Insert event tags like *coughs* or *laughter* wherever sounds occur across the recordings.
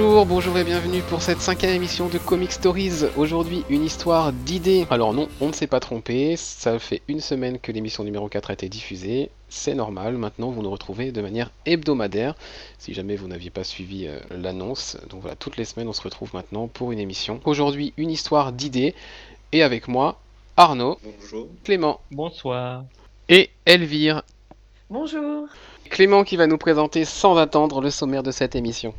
Bonjour, bonjour et bienvenue pour cette cinquième émission de Comic Stories. Aujourd'hui, une histoire d'idées. Alors non, on ne s'est pas trompé, ça fait une semaine que l'émission numéro 4 a été diffusée. C'est normal, maintenant vous nous retrouvez de manière hebdomadaire, si jamais vous n'aviez pas suivi euh, l'annonce. Donc voilà, toutes les semaines on se retrouve maintenant pour une émission. Aujourd'hui, une histoire d'idées, et avec moi, Arnaud, Bonjour. Clément Bonsoir. et Elvire. Bonjour. Clément qui va nous présenter sans attendre le sommaire de cette émission.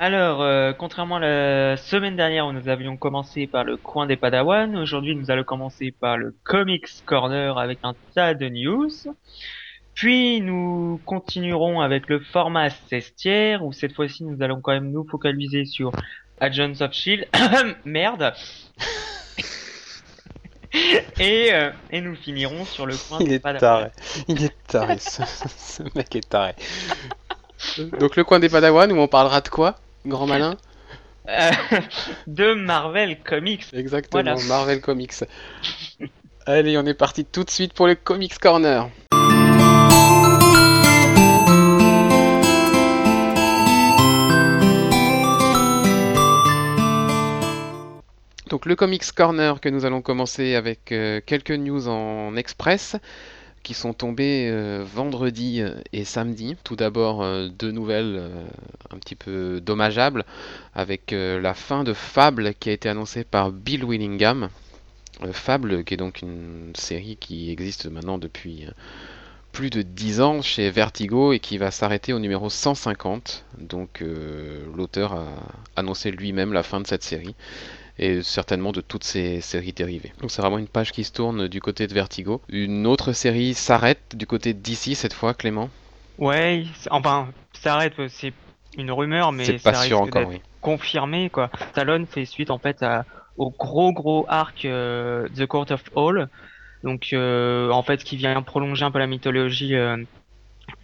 Alors, euh, contrairement à la semaine dernière où nous avions commencé par le coin des Padawan, aujourd'hui nous allons commencer par le Comics Corner avec un tas de news. Puis nous continuerons avec le format 16 tiers où cette fois-ci nous allons quand même nous focaliser sur Agents of Shield. *coughs* Merde. *laughs* et, euh, et nous finirons sur le coin Il des est Padawan. taré. Il est taré. ce, ce mec est taré. *laughs* Donc le coin des Padawan où on parlera de quoi? Grand malin Euh, *laughs* de Marvel Comics. Exactement, Voilà. Marvel Comics. *laughs* Allez, on est parti tout de suite pour le Comics Corner. Donc le Comics Corner que nous allons commencer avec euh, quelques news en express sont tombées euh, vendredi et samedi. Tout d'abord euh, deux nouvelles euh, un petit peu dommageables avec euh, la fin de Fable qui a été annoncée par Bill Willingham. Euh, Fable qui est donc une série qui existe maintenant depuis euh, plus de 10 ans chez Vertigo et qui va s'arrêter au numéro 150. Donc euh, l'auteur a annoncé lui-même la fin de cette série et certainement de toutes ces séries dérivées. Donc c'est vraiment une page qui se tourne du côté de Vertigo. Une autre série s'arrête du côté DC cette fois, Clément? Ouais, enfin, ça arrête, euh, c'est une rumeur, mais C'est ça pas risque sûr encore, oui. confirmé, quoi. Talon fait suite, en fait, à- au gros, gros arc euh, The Court of All, donc, euh, en fait, qui vient prolonger un peu la mythologie euh,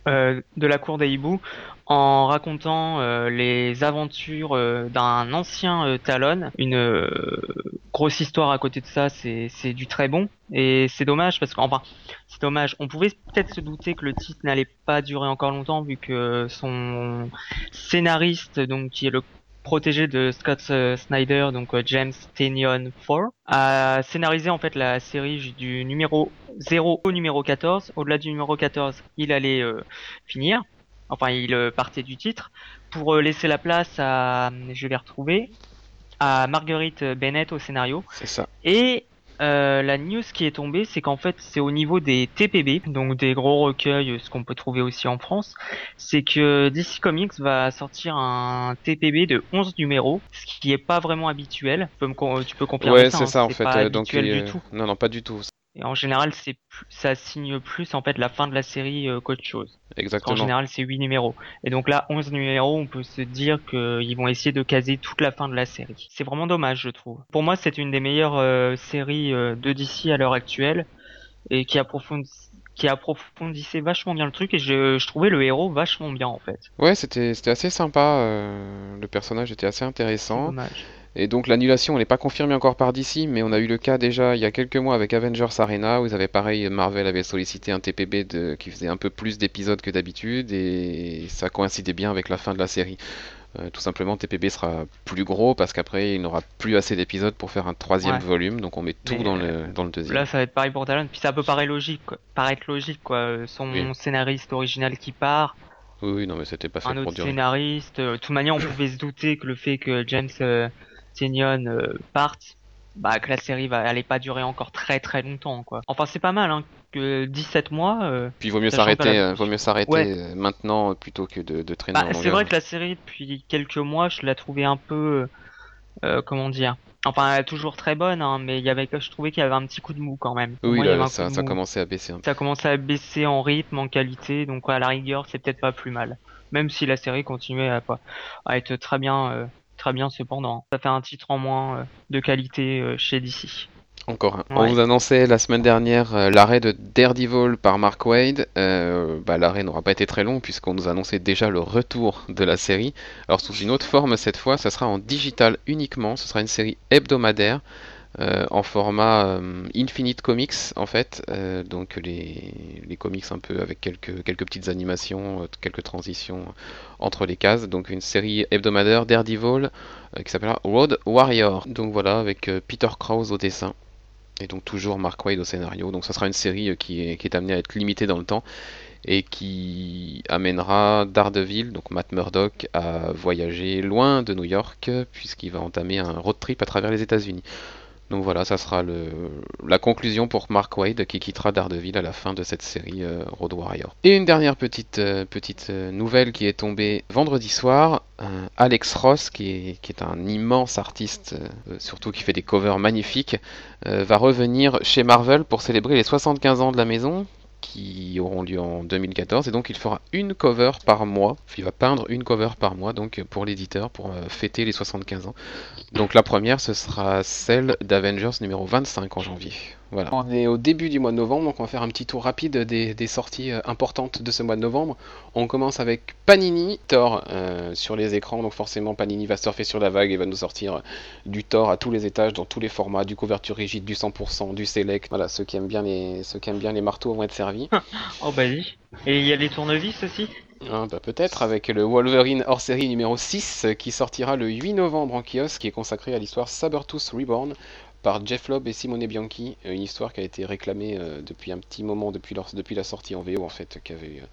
de la cour des hiboux, en racontant euh, les aventures euh, d'un ancien euh, Talon, une grosse histoire à côté de ça, c'est du très bon, et c'est dommage, parce qu'enfin, c'est dommage. On pouvait peut-être se douter que le titre n'allait pas durer encore longtemps vu que son scénariste, donc qui est le protégé de Scott Snyder, donc James Tynion IV, a scénarisé en fait la série du numéro 0 au numéro 14. Au-delà du numéro 14, il allait euh, finir. Enfin, il euh, partait du titre pour euh, laisser la place à, je vais retrouver, à Marguerite Bennett au scénario. C'est ça. Et euh, la news qui est tombée, c'est qu'en fait, c'est au niveau des TPB, donc des gros recueils, euh, ce qu'on peut trouver aussi en France, c'est que DC Comics va sortir un TPB de 11 numéros, ce qui est pas vraiment habituel. Tu peux, me tu peux confirmer Ouais, ça, c'est hein, ça en fait. pas euh, donc euh, du tout. non, non, pas du tout. Et en général, c'est ça signe plus en fait la fin de la série euh, qu'autre chose. Exactement. général, c'est 8 numéros. Et donc là, 11 numéros, on peut se dire qu'ils vont essayer de caser toute la fin de la série. C'est vraiment dommage, je trouve. Pour moi, c'est une des meilleures euh, séries euh, de DC à l'heure actuelle et qui approfondit qui approfondissait vachement bien le truc et je, je trouvais le héros vachement bien en fait. Ouais, c'était c'était assez sympa. euh, le personnage était assez intéressant. dommage. Et donc l'annulation, elle n'est pas confirmée encore par DC, mais on a eu le cas déjà il y a quelques mois avec Avengers Arena, où ils avaient pareil, Marvel avait sollicité un TPB de, qui faisait un peu plus d'épisodes que d'habitude, et ça coïncidait bien avec la fin de la série. Euh, tout simplement, TPB sera plus gros parce qu'après il n'aura plus assez d'épisodes pour faire un troisième Ouais. volume, donc on met tout dans euh, le, dans le deuxième. Là, ça va être pareil pour Talon. Puis ça peut paraître logique, quoi. paraître logique quoi. Euh, Son Oui. scénariste original qui part, Oui, oui, non, mais c'était pas fait un pour autre scénariste. euh, De toute manière, on pouvait se douter que le fait que James euh, Tynion euh, parte, bah que la série va allait pas durer encore très très longtemps quoi. Enfin, c'est pas mal hein que 17 mois. euh, Puis il vaut mieux s'arrêter, la- euh, vaut mieux s'arrêter Ouais. euh, maintenant euh, plutôt que de, de traîner Bah, c'est vrai que la série depuis quelques mois, je la trouvais un peu euh, comment dire. Enfin, elle est toujours très bonne, hein, mais il y avait, je trouvais qu'il y avait un petit coup de mou quand même. Oui, moi, là, ça, ça mou. commençait à baisser un peu. ça commençait à baisser en rythme, en qualité, donc à la rigueur, c'est peut-être pas plus mal. Même si la série continuait à, à être très bien, euh, très bien cependant. Ça fait un titre en moins euh, de qualité euh, chez DC. Encore un. On vous annonçait la semaine dernière euh, l'arrêt de Daredevil par Mark Wade. Euh, bah, l'arrêt n'aura pas été très long puisqu'on nous annonçait déjà le retour de la série. Alors sous une autre forme cette fois, ça sera en digital uniquement. Ce sera une série hebdomadaire euh, en format euh, Infinite Comics en fait, euh, donc les, les comics un peu avec quelques, quelques petites animations, quelques transitions entre les cases, donc une série hebdomadaire Daredevil euh, qui s'appellera Road Warrior. Donc voilà, avec Peter Krause au dessin. Et donc toujours Mark Waid au scénario. Donc ça sera une série qui est, qui est amenée à être limitée dans le temps et qui amènera Daredevil, donc Matt Murdock, à voyager loin de New York puisqu'il va entamer un road trip à travers les États-Unis. Donc voilà, ça sera le, la conclusion pour Mark Waid qui quittera Daredevil à la fin de cette série euh, Road Warrior. Et une dernière petite, euh, petite euh, nouvelle qui est tombée vendredi soir. Alex Ross, qui est, un immense artiste, surtout qui fait des covers magnifiques, va revenir chez Marvel pour célébrer les 75 ans de la maison qui auront lieu en 2014 et donc il fera une cover par mois. Il va peindre une cover par mois donc pour l'éditeur pour euh, fêter les 75 ans. Donc la première ce sera celle d'Avengers numéro 25 en janvier. Voilà. On est au début du mois de novembre donc on va faire un petit tour rapide des, des sorties euh, importantes de ce mois de novembre. On commence avec Panini Thor euh, sur les écrans donc forcément Panini va surfer sur la vague et va nous sortir du Thor à tous les étages dans tous les formats, du couverture rigide, du 100%, du select. Voilà, ceux qui aiment bien les ceux qui aiment bien les marteaux vont être servis. *laughs* Oh bah oui. Et il y a les tournevis aussi? Ah, bah peut-être avec le Wolverine hors série numéro 6 euh, qui sortira le 8 novembre en kiosque qui est consacré à l'histoire Sabertooth Reborn par Jeff Lobb et Simone Bianchi, Euh, une histoire qui a été réclamée euh, depuis un petit moment depuis, leur- depuis la sortie en VO en fait, qui avait euh,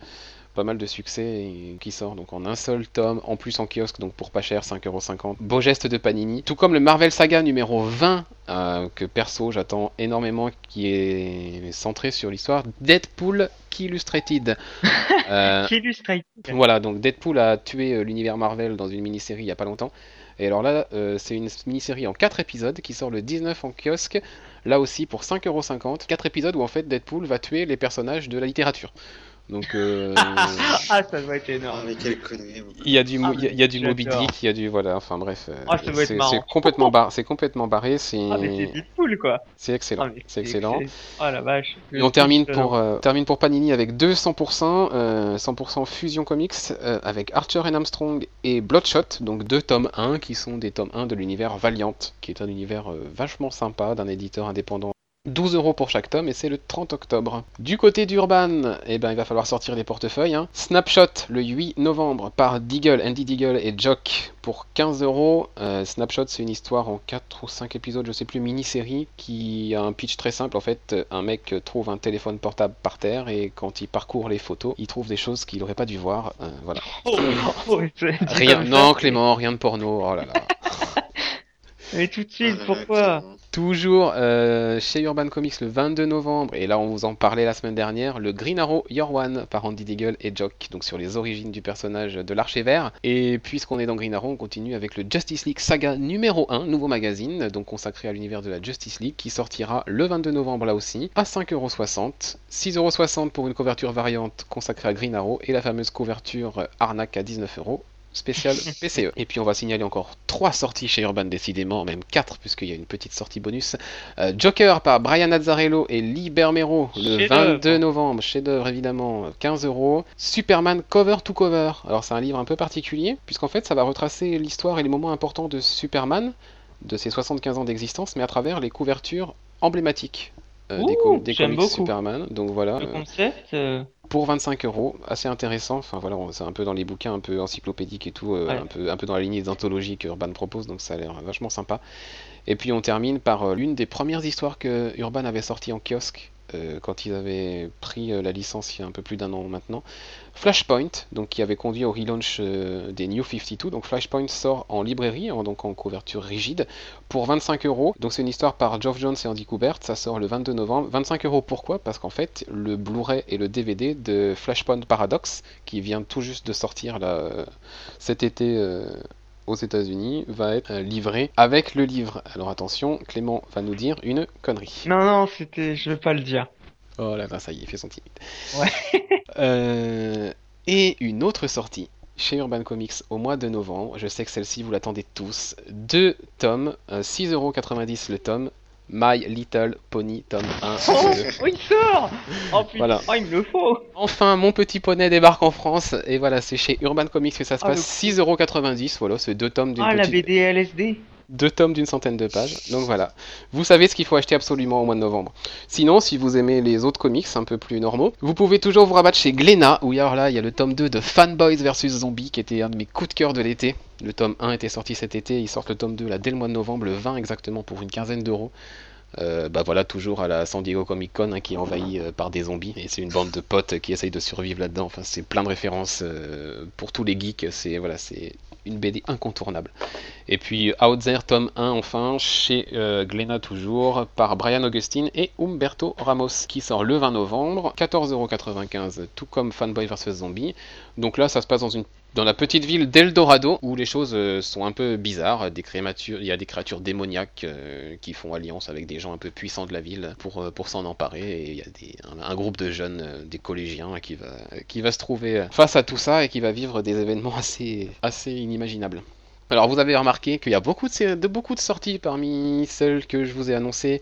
pas mal de succès et qui sort donc en un seul tome, en plus en kiosque donc pour pas cher, 5,50€. Beau geste de Panini. Tout comme le Marvel Saga numéro 20 euh, que perso j'attends énormément qui est centré sur l'histoire Deadpool Illustrated. *laughs* Euh, illustre voilà, donc Deadpool a tué l'univers Marvel dans une mini-série il y a pas longtemps. Et alors là, euh, c'est une mini-série en 4 épisodes qui sort le 19 en kiosque, là aussi pour 5,50€. 4 épisodes où en fait Deadpool va tuer les personnages de la littérature. Donc euh, Ah, ça doit être Ah, énorme. mais quelle connerie. il y a du, mo- Ah, il y a, du j'adore. Moby Dick, il y a du voilà, enfin bref, euh, Ah, ça doit être c'est complètement bar- c'est complètement barré, c'est Ah, mais c'est Deadpool quoi. c'est excellent, Ah, c'est excellent. Oh la vache. Et on termine pour, euh, termine pour Panini avec 200%, euh, 100% Fusion Comics, euh, avec Archer and Armstrong et Bloodshot, donc deux tomes 1 qui sont des tomes 1 de l'univers Valiant, qui est un univers euh, vachement sympa d'un éditeur indépendant. 12 euros pour chaque tome et c'est le 30 octobre. Du côté d'Urban, eh ben, il va falloir sortir les portefeuilles. hein. Snapshot le 8 novembre par Deagle, Andy Deagle et Jock pour 15 euros. Euh, Snapshot, c'est une histoire en 4 ou 5 épisodes, je sais plus, mini-série, qui a un pitch très simple. En fait, un mec trouve un téléphone portable par terre et quand il parcourt les photos, il trouve des choses qu'il n'aurait pas dû voir. Euh, voilà. Oh, oh, Rien, non, Clément, rien de porno. Oh là là. *laughs* Mais tout de suite, pourquoi. Toujours euh, chez Urban Comics le 22 novembre, et là on vous en parlait la semaine dernière, le Green Arrow Your One par Andy Deagle et Jock, donc sur les origines du personnage de l'Archer Vert. Et puisqu'on est dans Green Arrow, on continue avec le Justice League Saga numéro 1, nouveau magazine, donc consacré à l'univers de la Justice League, qui sortira le 22 novembre là aussi, à 5,60€. 6,60€ pour une couverture variante consacrée à Green Arrow, et la fameuse couverture arnaque à 19€ spécial *laughs* PCE. Et puis on va signaler encore trois sorties chez Urban décidément, même quatre puisqu'il y a une petite sortie bonus. Euh, Joker par Brian Azzarello et Lee Bermero le Chef-d'œuvre. 22 novembre, chef-d'œuvre évidemment, 15 euros. Superman cover to cover. Alors c'est un livre un peu particulier puisqu'en fait ça va retracer l'histoire et les moments importants de Superman, de ses 75 ans d'existence, mais à travers les couvertures emblématiques. Euh, des, com- comics beaucoup. Superman, donc voilà, Le euh, concept euh, pour 25 euros, assez intéressant. Enfin voilà, c'est un peu dans les bouquins un peu encyclopédiques et tout, Ouais. un, peu, un peu dans la lignée des anthologies que Urban propose, donc ça a l'air vachement sympa. Et puis on termine par l'une des premières histoires que Urban avait sorties en kiosque euh, quand ils avaient pris euh, la licence il y a un peu plus d'un an maintenant. Flashpoint, donc qui avait conduit au relaunch euh, des New 52. Donc Flashpoint sort en librairie, en- donc en couverture rigide, pour 25 euros. Donc c'est une histoire par Geoff Jones et Andy Kubert. Ça sort le 22 novembre. 25 euros pourquoi? Parce qu'en fait, le Blu-ray et le DVD de Flashpoint Paradox, qui vient tout juste de sortir cet été. Euh, aux États-Unis va être euh, livré avec le livre. Alors attention, Clément va nous dire une connerie. Non, non, c'était. Je veux pas le dire. Oh là là, ça y est, il fait son timide. Ouais. *laughs* Euh, et une autre sortie chez Urban Comics au mois de novembre. Je sais que celle-ci, vous l'attendez tous. Deux tomes, euh, 6,90€ le tome. My Little Pony, tome 1. Oh, oh, il sort Oh putain, Voilà. oh, il me le faut Enfin, mon petit poney débarque en France. Et voilà, c'est chez Urban Comics que ça se Ah, passe. 6,90€. Voilà, c'est deux tomes d'une Ah, la. BD LSD Deux tomes d'une centaine de pages. Donc voilà. Vous savez ce qu'il faut acheter absolument au mois de novembre. Sinon, si vous aimez les autres comics un peu plus normaux, vous pouvez toujours vous rabattre chez Glénat, où alors là, il y a le tome 2 de Fanboys vs Zombies, qui était un de mes coups de cœur de l'été. Le tome 1 était sorti cet été, ils sortent le tome 2 là dès le mois de novembre, le 20 exactement, pour une quinzaine d'euros. Euh, bah voilà, toujours à la San Diego Comic Con, hein, qui est envahi euh, par des zombies. Et c'est une bande de potes qui essayent de survivre là-dedans. Enfin, c'est plein de références euh, pour tous les geeks. C'est voilà, c'est une BD incontournable. Et puis Out There, tome 1, enfin, chez Glénat toujours, par Brian Augustine et Umberto Ramos, qui sort le 20 novembre, 14,95€, tout comme Fanboy vs Zombie. Donc là, ça se passe dans une dans la petite ville d'Eldorado, où les choses euh, sont un peu bizarres, il y a des créatures démoniaques euh, qui font alliance avec des gens un peu puissants de la ville pour, euh, s'en emparer, et il y a un, groupe de jeunes, des collégiens, qui va, qui va se trouver face à tout ça et qui va vivre des événements assez, assez inimaginables. Alors vous avez remarqué qu'il y a beaucoup de, beaucoup de sorties parmi celles que je vous ai annoncées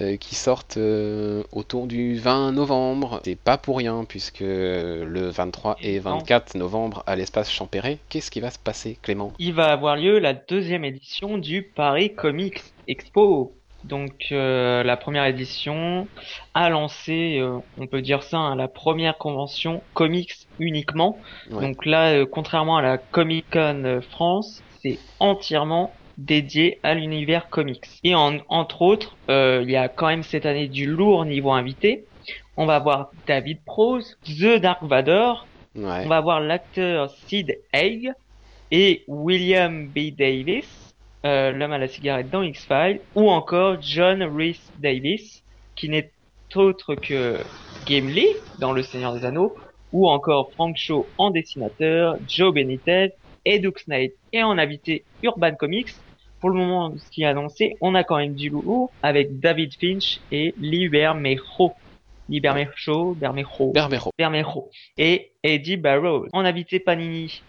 euh, qui sortent euh, autour du 20 novembre. C'est pas pour rien puisque le 23 et 24 novembre à l'espace Champéret, qu'est-ce qui va se passer Clément? Il va avoir lieu la deuxième édition du Paris Comics Expo. Donc euh, la première édition a lancé, euh, on peut dire ça, hein, la première convention comics uniquement. Ouais. Donc là, euh, contrairement à la Comic Con euh, France, c'est entièrement dédié à l'univers comics. Et en, entre autres, euh, il y a quand même cette année du lourd niveau invité. On va voir David Prose, The Dark Vador, Ouais. on va voir l'acteur Sid Haig et William B. Davis, euh, l'homme à la cigarette dans X-Files, ou encore John Rhys Davis, qui n'est autre que Gimli dans Le Seigneur des Anneaux, ou encore Frank Shaw en dessinateur, Joe Benitez et Duke Snipe. Et en invité Urban Comics, pour le moment, ce qui est annoncé, on a quand même du lourd avec David Finch et Lee Bermejo. Lee Bermejo, Bermejo. Bermejo et Eddie Barrows. En habité Panini,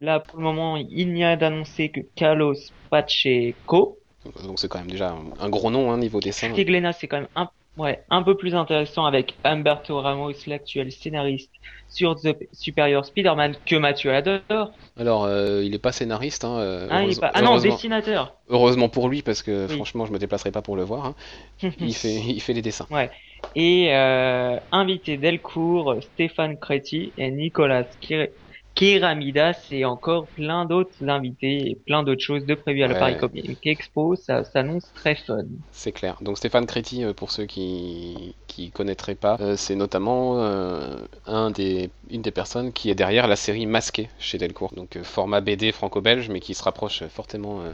là pour le moment il n'y a d'annoncé que Carlos Pacheco. Donc c'est quand même déjà un, gros nom hein, niveau dessin. Glénat c'est quand même un, ouais, un peu plus intéressant avec Humberto Ramos, l'actuel scénariste sur The Superior Spider-Man que Mathieu adore. Alors euh, il est pas scénariste. Hein, euh, Hein, il est pas... Ah non, dessinateur. heureusement pour lui parce que Oui. franchement je me déplacerai pas pour le voir. hein. *laughs* Il fait il fait les dessins. Et euh, invité Delcourt, Stéphane Créti et Nicolas Kiramidas et encore plein d'autres invités et plein d'autres choses de prévues à la Ouais. Paris Comic Expo. Ça s'annonce très fun. C'est clair. Donc Stéphane Créti, euh, pour ceux qui qui connaîtraient pas, euh, c'est notamment euh, un des une des personnes qui est derrière la série Masqué chez Delcourt. Donc format BD franco-belge, mais qui se rapproche fortement euh,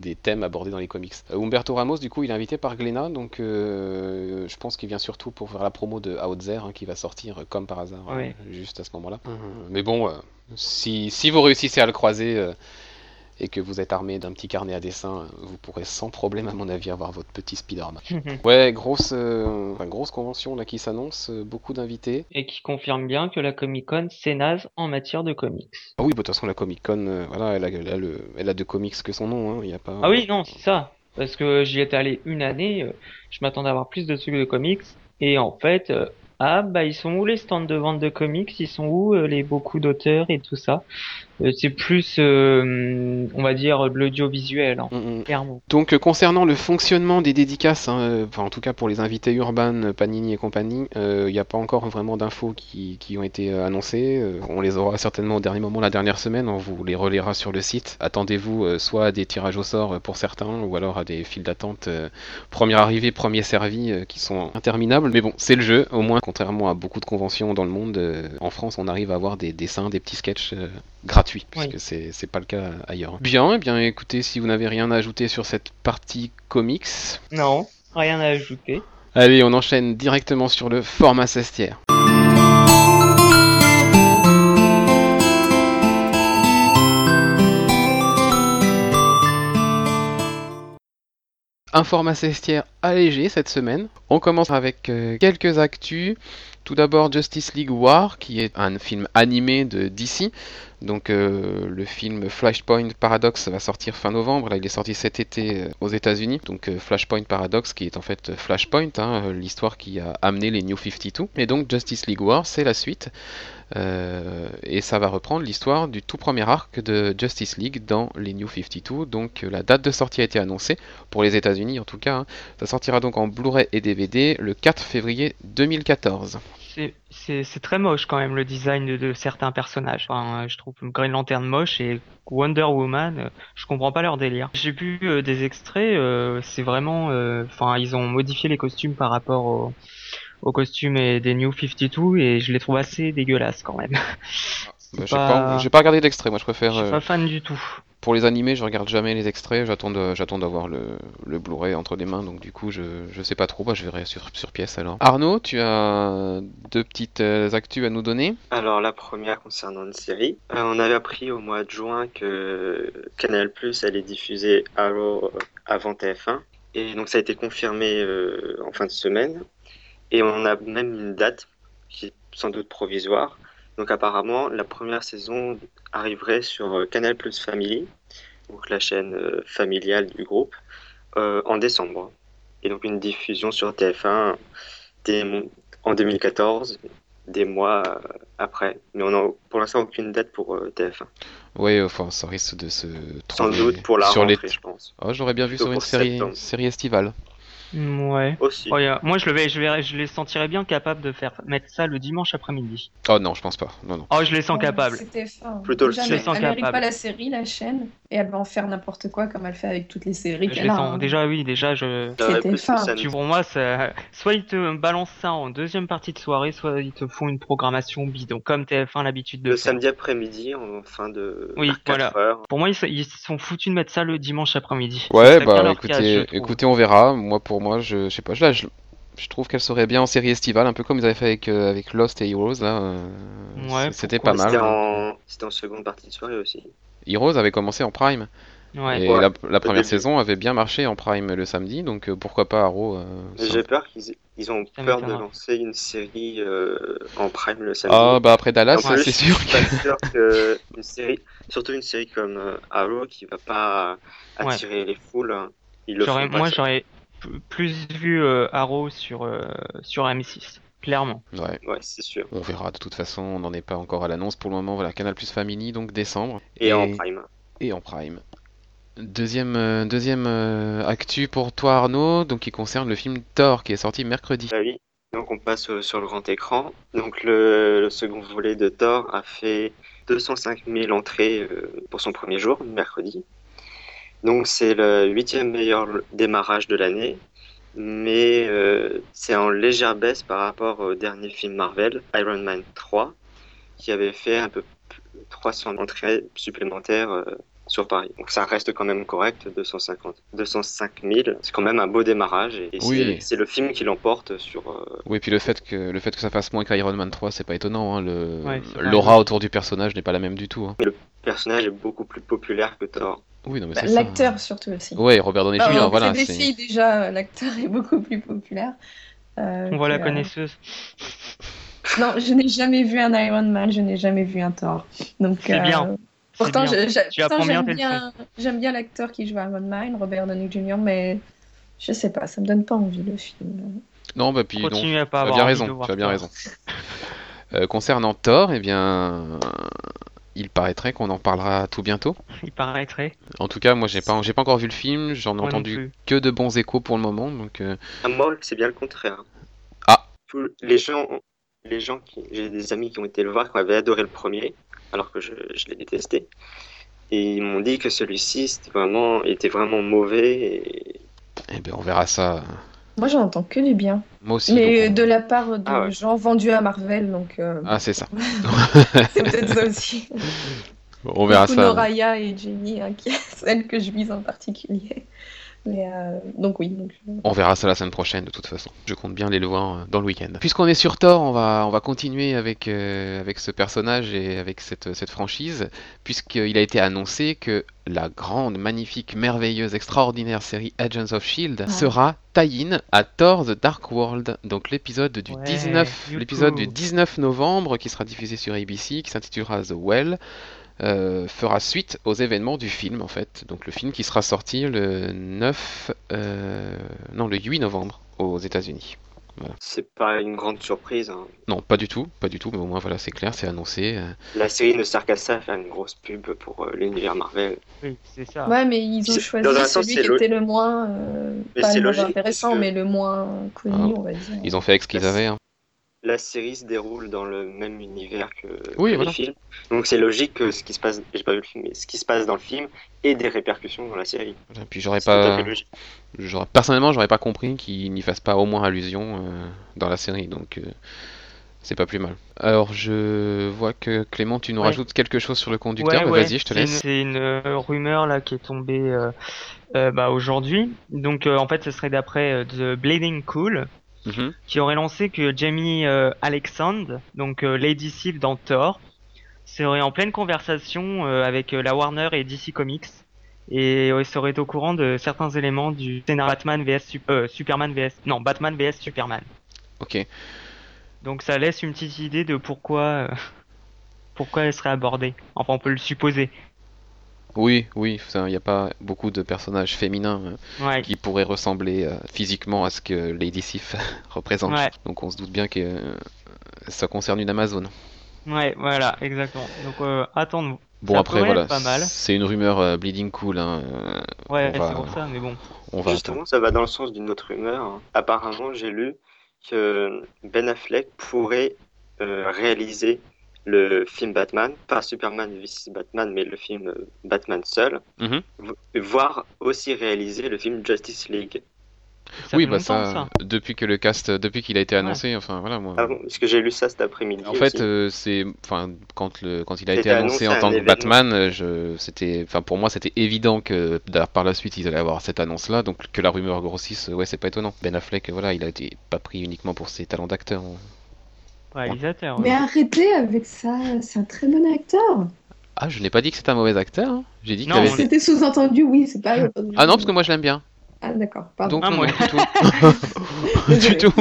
des thèmes abordés dans les comics. Euh, Umberto Ramos, du coup, il est invité par Glénat, donc euh, je pense qu'il vient surtout pour faire la promo de Out There, hein, qui va sortir euh, comme par hasard, juste à ce moment-là. Mais bon, si, si vous réussissez à le croiser et que vous êtes armé d'un petit carnet à dessin, vous pourrez sans problème, à mon avis, avoir votre petit Spider-Man. *laughs* Ouais, grosse, euh, enfin, grosse convention là qui s'annonce, euh, beaucoup d'invités. et qui confirme bien que la Comic Con c'est naze en matière de comics. Ah oui, bah, de toute façon, la Comic Con, euh, voilà, elle a, elle a le, elle a de comics que son nom, hein, il y a pas. Ah oui, non, c'est ça. Parce que j'y étais allé une année, je m'attendais à avoir plus de trucs de comics, et en fait, ah bah ils sont où les stands de vente de comics, ils sont où les beaucoup d'auteurs et tout ça? Euh, c'est plus, euh, on va dire, de l'audiovisuel, hein, Mm, mm. clairement. Donc euh, concernant le fonctionnement des dédicaces, hein, enfin en tout cas pour les invités Urban, Panini et compagnie, euh, il n'y a pas encore vraiment d'infos qui, qui ont été annoncées. On les aura certainement au dernier moment la dernière semaine, on vous les relaiera sur le site. Attendez-vous soit à des tirages au sort pour certains, ou alors à des files d'attente euh, première arrivée, premier servi qui sont interminables. Mais bon, c'est le jeu, au moins contrairement à beaucoup de conventions dans le monde, en France on arrive à avoir des dessins, des petits sketchs gratuits, puisque Oui. c'est c'est pas le cas ailleurs. Bien, eh bien écoutez, si vous n'avez rien à ajouter sur cette partie comics, Non, rien à ajouter. allez, on enchaîne directement sur le format cestière. Un format cestière allégé cette semaine. On commence avec euh, quelques actus. Tout d'abord Justice League War, qui est un film animé de DC. Donc euh, le film Flashpoint Paradox va sortir fin novembre. Là, il est sorti cet été euh, aux États-Unis. Donc euh, Flashpoint Paradox, qui est en fait Flashpoint, hein, l'histoire qui a amené les New 52. Et donc Justice League War, c'est la suite. Et ça va reprendre l'histoire du tout premier arc de Justice League dans les New 52. Donc la date de sortie a été annoncée, pour les États-Unis en tout cas. hein. Ça sortira donc en Blu-ray et DVD le 4 février 2014. C'est- très moche quand même le design de, de certains personnages. Enfin, euh, je trouve Green Lantern moche et Wonder Woman, euh, je comprends pas leur délire. J'ai vu euh, des extraits, euh, c'est vraiment, enfin, ils ont modifié les costumes par rapport au- aux costumes et des New 52 et je les trouve assez dégueulasses quand même. Bah, j'ai pas- pas, regardé l'extrait, moi je Je préfère. suis euh, pas fan du tout. Pour les animés, je regarde jamais les extraits, j'attends d'avoir le, Blu-ray entre les mains, donc du coup je, je sais pas trop, bah, je verrai sur, sur pièce alors. Arnaud, tu as deux petites euh, actus à nous donner? Alors la première concernant une série, Euh, on avait appris au mois de juin que Canal Plus allait diffuser Arrow euh, avant TF1 et donc ça a été confirmé euh, en fin de semaine. Et on a même une date qui est sans doute provisoire. Donc apparemment la première saison arriverait sur euh, Canal Plus Family, donc la chaîne euh, familiale du groupe, euh, en décembre. Et donc une diffusion sur TF1 dès mon- en 2014 des mois après. Mais on n'a pour l'instant aucune date pour euh, TF1. Oui, enfin ça risque de se Sans trouver doute pour la sur les... rentrée, je pense. Oh, j'aurais bien vu Plutôt sur une série estivale. Ouais. Aussi. Euh, moi je le vais, je vais, je les sentirais bien capables de faire mettre ça le dimanche après-midi. Oh non, je pense pas, non, non. Oh, je les sens Ouais, capables. C'était fin. Plutôt le Déjà, ciel. elle, Sans elle mérite capable. pas la série, la chaîne, et elle va en faire n'importe quoi comme elle fait avec toutes les séries Je qu'elle les a. sens. hein. Déjà, oui, déjà, je. C'était Tu pour moi, ça... soit ils te balancent ça en deuxième partie de soirée, soit ils te font une programmation bidon, comme TF1 l'habitude de Le faire. samedi après-midi, en fin de Oui, vers 4 voilà. heures. Pour moi, ils se ils sont foutus de mettre ça le dimanche après-midi. Ouais, bah cas, je écoutez, écoutez, on verra. Moi, pour moi, je, je sais pas, je, là, je, je trouve qu'elle serait bien en série estivale, un peu comme ils avaient fait avec, euh, avec Lost et Heroes, là. euh, Ouais, C'était pas mal. C'était en... c'était en seconde partie de soirée aussi. Heroes avait commencé en prime. Ouais. Et Ouais, la, la première début. saison avait bien marché en prime le samedi, donc euh, pourquoi pas Arrow euh, J'ai peur qu'ils ils ont peur de lancer une série euh, en prime le samedi. Ah bah après Dallas, c'est sûr que... pas sûr que une série, surtout une série comme euh, Arrow qui va pas attirer les foules, hein. ils le J'aurais, moi, j'aurais plus vu euh, Arrow sur euh, sur M6, clairement. Ouais, Ouais, c'est sûr. on verra de toute façon, on n'en est pas encore à l'annonce pour le moment. Voilà, Canal Plus Family, donc décembre. Et, en prime. et en prime. Deuxième, euh, deuxième euh, actu pour toi Arnaud, donc qui concerne le film Thor qui est sorti mercredi. Ah oui. Donc on passe euh, sur le grand écran. Donc le, le second volet de Thor a fait 205 000 entrées euh, pour son premier jour, mercredi. Donc c'est le huitième meilleur démarrage de l'année, mais euh, c'est en légère baisse par rapport au dernier film Marvel, Iron Man 3, qui avait fait un peu plus- 300 entrées supplémentaires euh, sur Paris. Donc ça reste quand même correct, 250, 205 000. C'est quand même un beau démarrage et, et Oui. c'est- le film qui l'emporte sur, euh, Oui, puis le fait que le fait que ça fasse moins qu'Iron Man 3, c'est pas étonnant. hein, le- Ouais. L'aura autour du personnage n'est pas la même du tout. hein. Le personnage est beaucoup plus populaire que Thor. Oui, non mais Bah, c'est ça. L'acteur surtout aussi. Ouais, Robert Downey Jr. voilà. c'est filles déjà, euh, l'acteur est beaucoup plus populaire. Euh, On voit la euh, connaisseuse. Non, je n'ai jamais vu un Iron Man, je n'ai jamais vu un Thor. Donc, C'est euh, bien. Pourtant, j'aime bien, l'acteur qui joue Iron Man, Robert Downey Jr., mais je sais pas, ça me donne pas envie le film. Non, bah puis non. À Tu pas as bien raison. Tu as bien Thor. raison. *laughs* Euh, concernant Thor, eh bien, il paraîtrait qu'on en parlera tout bientôt. *laughs* Il paraîtrait. En tout cas, moi, j'ai pas, j'ai pas encore vu le film. J'en ai entendu que de bons échos pour le moment. Donc, euh, À moi, c'est bien le contraire. Ah. Tous les gens, les gens qui, j'ai des amis qui ont été le voir, qui avaient adoré le premier, alors que je, je l'ai détesté. Et ils m'ont dit que celui-ci, c'était vraiment, était vraiment mauvais. Et... eh ben, on verra ça. Moi, j'en entends que du bien. Moi aussi. mais de la part de Ah ouais. gens vendus à Marvel, donc euh, Ah, c'est ça. *laughs* c'est peut-être ça aussi. On verra Du coup, ça. Noraya et Jenny, hein, qui est *laughs* celle que je vise en particulier. Mais, euh, donc oui. Donc, On verra ça la semaine prochaine de toute façon. Je compte bien aller le voir euh, dans le week-end. Puisqu'on est sur Thor, on va, on va continuer avec, euh, avec ce personnage et avec cette, cette franchise, puisqu'il a été annoncé que la grande, magnifique, merveilleuse, extraordinaire série Agents of Shield sera tie-in à Thor The Dark World, donc l'épisode du Ouais, 19, youhou. l'épisode du 19 novembre qui sera diffusé sur ABC, qui s'intitulera The Well. Euh, fera suite aux événements du film en fait. Donc le film qui sera sorti le 9, euh, non le 8 novembre aux États-Unis. C'est pas une grande surprise. hein. Non, pas du tout, pas du tout, mais au moins voilà, c'est clair, c'est annoncé. euh. La série ne sert qu'à ça, à faire une grosse pub pour euh, l'univers Marvel. Oui, c'est ça. Ouais, mais ils ont choisi sens, celui qui était le moins, euh, Mais pas le moins logique, intéressant, que- mais le moins connu, Ah. on va dire. Ils ont fait avec ce qu'ils avaient. hein. La série se déroule dans le même univers que, Oui, que voilà. les films. Donc c'est logique que ce qui se passe, j'ai pas vu le film, mais ce qui se passe dans le film ait des répercussions dans la série. Et puis j'aurais pas, j'aurais- personnellement, j'aurais pas compris qu'ils n'y fassent pas au moins allusion euh, dans la série, donc euh, c'est pas plus mal. Alors je vois que Clément, tu nous Ouais. rajoutes quelque chose sur le conducteur, Ouais, mais ouais, vas-y, je te c'est une- laisse. C'est une, euh, rumeur là qui est tombée euh, euh, bah, aujourd'hui. Donc euh, en fait, ce serait d'après euh, The Bleeding Cool, Mhm. qui aurait lancé que Jamie euh, Alexander, donc euh, Lady Sif dans Thor, serait en pleine conversation euh, avec euh, la Warner et DC Comics et serait au courant de certains éléments du scénario Batman vs Sup- Superman vs non Batman vs Superman. Ok. Donc ça laisse une petite idée de pourquoi pourquoi elle serait abordée. Enfin, on peut le supposer. Oui, oui, il n'y a pas beaucoup de personnages féminins euh, Ouais. qui pourraient ressembler euh, physiquement à ce que Lady Sif *laughs* représente. Ouais. Donc on se doute bien que euh, ça concerne une Amazon. Ouais, voilà, exactement. Donc euh, attendons. Bon Ça après voilà, être pas mal. c'est une rumeur euh, bleeding cool. hein, euh, Ouais, va- c'est pour ça, mais bon. on va Justement, ça va dans le sens d'une autre rumeur. hein. Apparemment, j'ai lu que Ben Affleck pourrait euh, réaliser le film Batman, pas Superman vs Batman, mais le film euh, Batman seul, Mhm. vo- voire aussi réaliser le film Justice League. Ça oui, bah ça, depuis que le cast, depuis qu'il a été annoncé, enfin voilà moi. Ah bon, parce que j'ai lu ça cet après-midi. En fait, euh, c'est, enfin, quand le, quand il a été annoncé annoncé en tant que événement. Batman, euh, je, c'était, enfin, pour moi, c'était évident que par la suite ils allaient avoir cette annonce-là, donc que la rumeur grossisse, ouais, c'est pas étonnant. Ben Affleck, voilà, il a été pas pris uniquement pour ses talents d'acteur. Réalisateur. Mais arrêtez avec ça, c'est un très bon acteur. Ah, je n'ai pas dit que c'était un mauvais acteur. hein. J'ai dit Non, on- C'était sous-entendu, oui, c'est pas. Ah non, parce que moi je l'aime bien. Ah d'accord, pardon. Donc Ah, non, moi- du *laughs* tout. *laughs* du tout.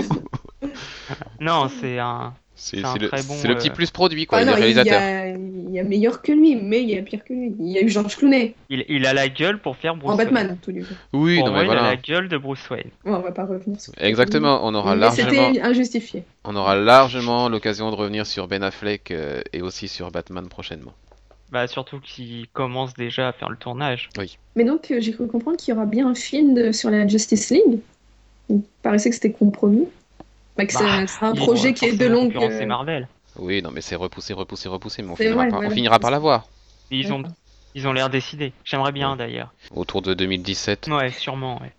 Non, c'est un. C'est le, bon, petit euh, plus produit, quoi. Ah non, il y, réalisateur. a, il y a meilleur que lui, mais il y a pire que lui. Il y a eu George Clooney Il, il a la gueule pour faire Bruce en Wayne. Batman, tout du coup. Oui, Pour non, moi, mais il a voilà. la gueule de Bruce Wayne. Ouais, on va pas revenir sur Exactement, on aura Mais largement, c'était injustifié. on aura largement l'occasion de revenir sur Ben Affleck euh, et aussi sur Batman prochainement. Bah, surtout qu'il commence déjà à faire le tournage. Mais donc, euh, j'ai cru comprendre qu'il y aura bien un film de- sur la Justice League. Il paraissait que c'était compromis. Bah, que c'est Bah, c'est un projet qui est de longue. concurrencer euh, Marvel. Oui, non, mais c'est repoussé, repoussé, repoussé, mais on C'est finira, vrai, par, on voilà. finira par l'avoir. Ont, ils ont l'air décidés. J'aimerais bien d'ailleurs. Autour de 2017. Ouais, sûrement. Ouais.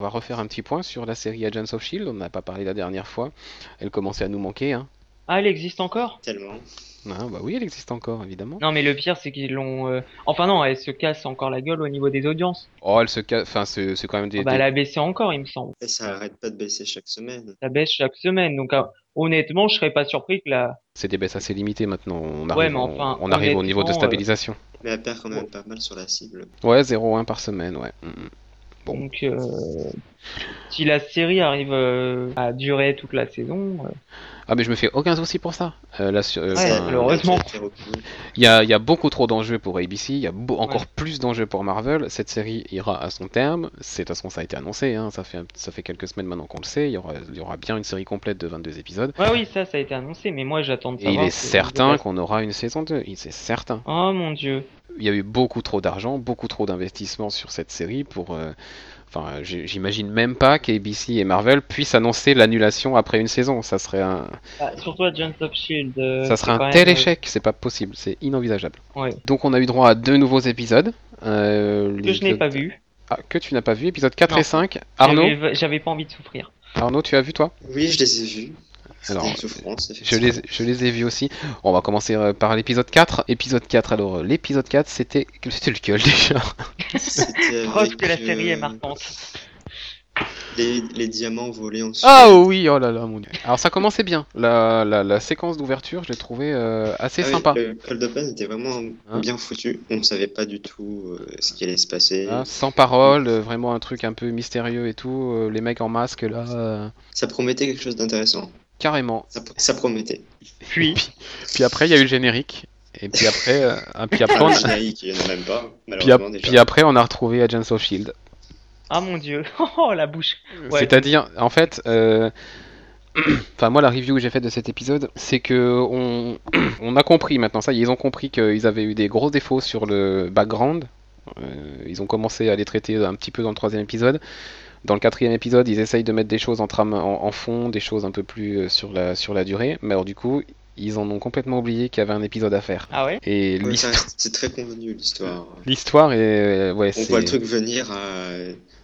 On va refaire un petit point sur la série Agents of Shield. On n'a pas parlé la dernière fois. Elle commençait à nous manquer. Hein. Ah, elle existe encore? Tellement. Ah, bah oui, elle existe encore, évidemment. Non, mais le pire, c'est qu'ils l'ont. euh, Enfin non, elle se casse encore la gueule au niveau des audiences. Oh, elle se casse. Enfin, c'est c'est quand même des. Ah bah, des- elle a baissé encore, il me semble. Et ça arrête pas de baisser chaque semaine. Ça baisse chaque semaine. Donc, euh, honnêtement, je serais pas surpris que la. C'est des baisses assez limitées maintenant. On arrive, Ouais, mais enfin, on, arrive au niveau de honnêtement, stabilisation. Mais elle perd quand même pas mal sur la cible. Ouais, 0,1 par semaine, ouais. Mm, mm. Bon. Donc, euh, si la série arrive euh, à durer toute la saison, euh, Ah, mais je me fais aucun souci pour ça. Euh, là, sur- euh, Ouais, reconnue. Il y a, il y a beaucoup trop d'enjeux pour ABC, il y a beau- encore Ouais. plus d'enjeux pour Marvel. Cette série ira à son terme. C'est de toute façon ça a été annoncé, hein, ça fait ça fait quelques semaines maintenant qu'on le sait. Il y aura, il y aura bien une série complète de 22 épisodes. ouais, oui, ça, ça a été annoncé. Mais moi, j'attends de Et il est certain qu'on aura une saison 2. Il c'est certain. Oh mon dieu. Il y a eu beaucoup trop d'argent, beaucoup trop d'investissement sur cette série pour. euh, Enfin, j'imagine même pas qu'ABC et Marvel puissent annoncer l'annulation après une saison. Ça serait un, Ah, surtout Agents of Shield. euh, ça serait un tel même, échec, c'est pas possible, c'est inenvisageable. euh, Ouais. Donc on a eu droit à deux nouveaux épisodes. Euh, Que je n'ai pas vu. Ah, que tu n'as pas vu, épisode 4 Non. et 5. Arnaud, J'avais pas envie de souffrir. Arnaud, tu as vu toi? Oui, je les ai vus. Alors, une souffrance, je les, je les ai vus aussi. On va commencer euh, par l'épisode 4. Épisode 4, alors euh, l'épisode 4, c'était. C'était lequel *laughs* déjà C'était Preuve que la série est euh, marquante. Les, les diamants volés en Ah oui, oh là là, mon dieu. Alors ça commençait bien. La, la, la séquence d'ouverture, je l'ai trouvée euh, assez Ah oui, sympa. le cold open était vraiment Hein bien foutu. On ne savait pas du tout euh, ce qui allait se passer. Hein, sans parole, euh, vraiment un truc un peu mystérieux et tout. euh, les mecs en masque là, euh, Ça promettait quelque chose d'intéressant. Carrément. Ça, ça promettait. Puis, Puis après, il y a eu le générique. Et puis après, euh, *laughs* puis après, on a- même pas, puis, puis après, on retrouvé Agents of Shield. ah mon dieu, *laughs* oh la bouche. Ouais. C'est-à-dire, en fait, euh, *clears throat* enfin moi la review que j'ai faite de cet épisode, c'est que on, *clears throat* on a compris maintenant ça, ils ont compris qu'ils avaient eu des gros défauts sur le background. Euh, ils ont commencé à les traiter un petit peu dans le troisième épisode. Dans le quatrième épisode, ils essayent de mettre des choses en, trame, en, en fond, des choses un peu plus euh, sur la, sur la durée. Mais alors du coup, ils en ont complètement oublié qu'il y avait un épisode à faire. Ah ouais? Et Ouais, c'est très convenu l'histoire. l'histoire est, ouais, On voit le truc venir à-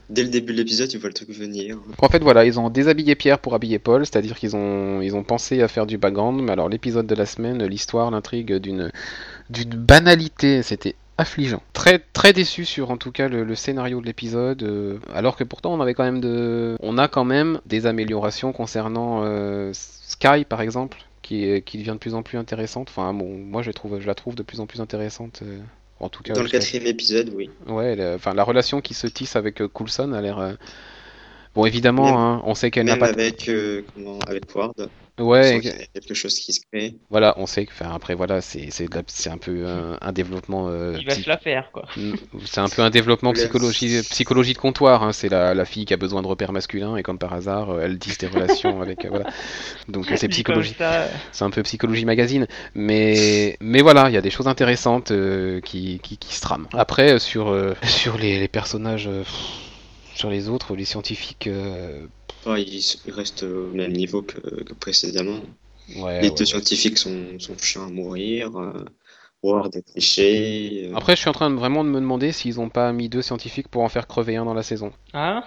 dès le début de l'épisode, tu vois le truc venir. En fait, voilà, ils ont déshabillé Pierre pour habiller Paul, c'est-à-dire qu'ils ont, ils ont pensé à faire du background, mais alors l'épisode de la semaine, l'histoire, l'intrigue d'une, d'une banalité, c'était affligeant. Très, très déçu sur en tout cas le, le scénario de l'épisode, euh, alors que pourtant on avait quand même de, on a quand même des améliorations concernant euh, Sky par exemple, qui, qui devient de plus en plus intéressante. Enfin, bon, moi je trouve, je la trouve de plus en plus intéressante. euh, en tout cas, Dans le quatrième épisode, oui. Ouais, enfin la relation qui se tisse avec Coulson a l'air. Euh, Bon, évidemment, Même- hein, on sait qu'elle n'a Même pas. avec, euh, comment, avec Ward, Ouais, quelque chose qui se crée. voilà, on sait que. Enfin, après, voilà, c'est c'est de la- c'est un peu un, un développement. euh, Il va se la faire quoi. Mm, C'est un peu un développement psychologie, psychologie de comptoir. hein. C'est la, la fille qui a besoin de repères masculins et comme par hasard, euh, elle tisse des *laughs* relations avec. euh, voilà. Donc euh, c'est Dit psychologie. C'est un peu psychologie magazine, mais mais voilà, il y a des choses intéressantes euh, qui, qui, qui se trament. Après, euh, sur euh, *laughs* sur les, les personnages, euh, pff, sur les autres, les scientifiques, euh, Oh, il, il reste au même niveau que, que précédemment. ouais, Les ouais, deux scientifiques sont, sont chiants à mourir. euh, Ward est cliché. euh, Après, je suis en train de vraiment de me demander s'ils ont pas mis deux scientifiques pour en faire crever un dans la saison. Hein?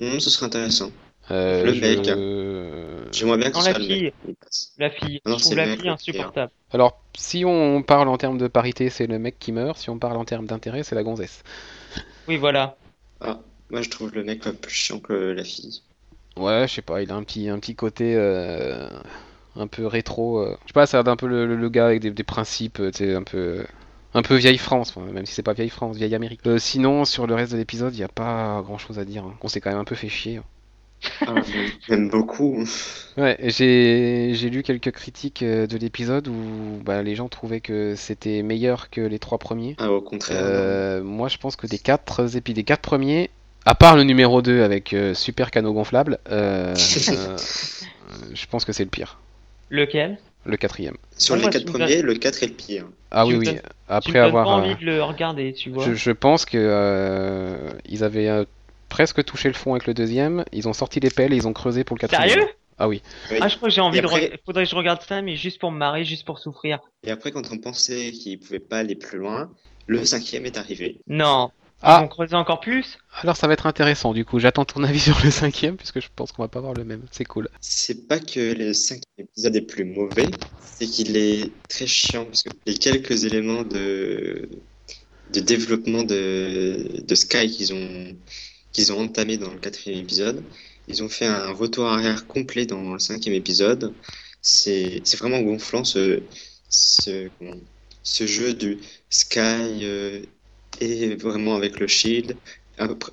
Hum, ce serait intéressant. Euh, Le je- mec. euh, J'aimerais bien que Non, ce la soit le fille. mec. Passe. La fille. Ah non, je c'est trouve la le mec, fille le pire. insupportable. Alors, si on parle en termes de parité, c'est le mec qui meurt. Si on parle en termes d'intérêt, c'est la gonzesse. Oui, voilà. Ah, moi je trouve le mec plus chiant que la fille. Ouais, je sais pas, il a un petit, un petit côté euh, un peu rétro. euh. Je sais pas, ça a l'air d'un peu le, le- le gars avec des, des principes, euh, tu sais, un peu, un peu vieille France, même si c'est pas vieille France, vieille Amérique. Euh, sinon, sur le reste de l'épisode, il y a pas grand chose à dire. hein. On s'est quand même un peu fait chier. hein. Ah, même beaucoup. Ouais, j'ai lu quelques critiques de l'épisode où bah, les gens trouvaient que c'était meilleur que les trois premiers. Ah, au contraire. Euh, moi, je pense que des quatre des quatre premiers, à part le numéro 2 avec euh, super canot gonflable, euh, *laughs* euh, je pense que c'est le pire. Lequel? Le quatrième. Sur Ah, les moi, quatre premiers, le 4 est le pire. Ah Tu oui, me oui. donnes- Tu Après me donnes avoir, pas envie euh, de le regarder, tu vois. je, je pense que euh, ils avaient euh, presque touché le fond avec le deuxième. Ils ont sorti les pelles et ils ont creusé pour le quatrième. Sérieux? Ah oui. Oui. Ah, je crois que j'ai envie Et de. après- re- Faudrait que je regarde ça, mais juste pour me marrer, juste pour souffrir. Et après, quand on pensait qu'il pouvait pas aller plus loin, le cinquième est arrivé. Non. Ah. Ils vont creuser encore plus Alors ça va être intéressant. Du coup, j'attends ton avis *laughs* sur le cinquième puisque je pense qu'on va pas voir le même. C'est cool. C'est pas que le cinquième épisode est plus mauvais, c'est qu'il est très chiant parce que les quelques éléments de, de développement de, de Sky qu'ils ont, qu'ils ont entamé dans le quatrième épisode, ils ont fait un retour arrière complet dans le cinquième épisode. C'est, c'est vraiment gonflant ce, ce, ce jeu du Sky euh, et vraiment avec le Shield.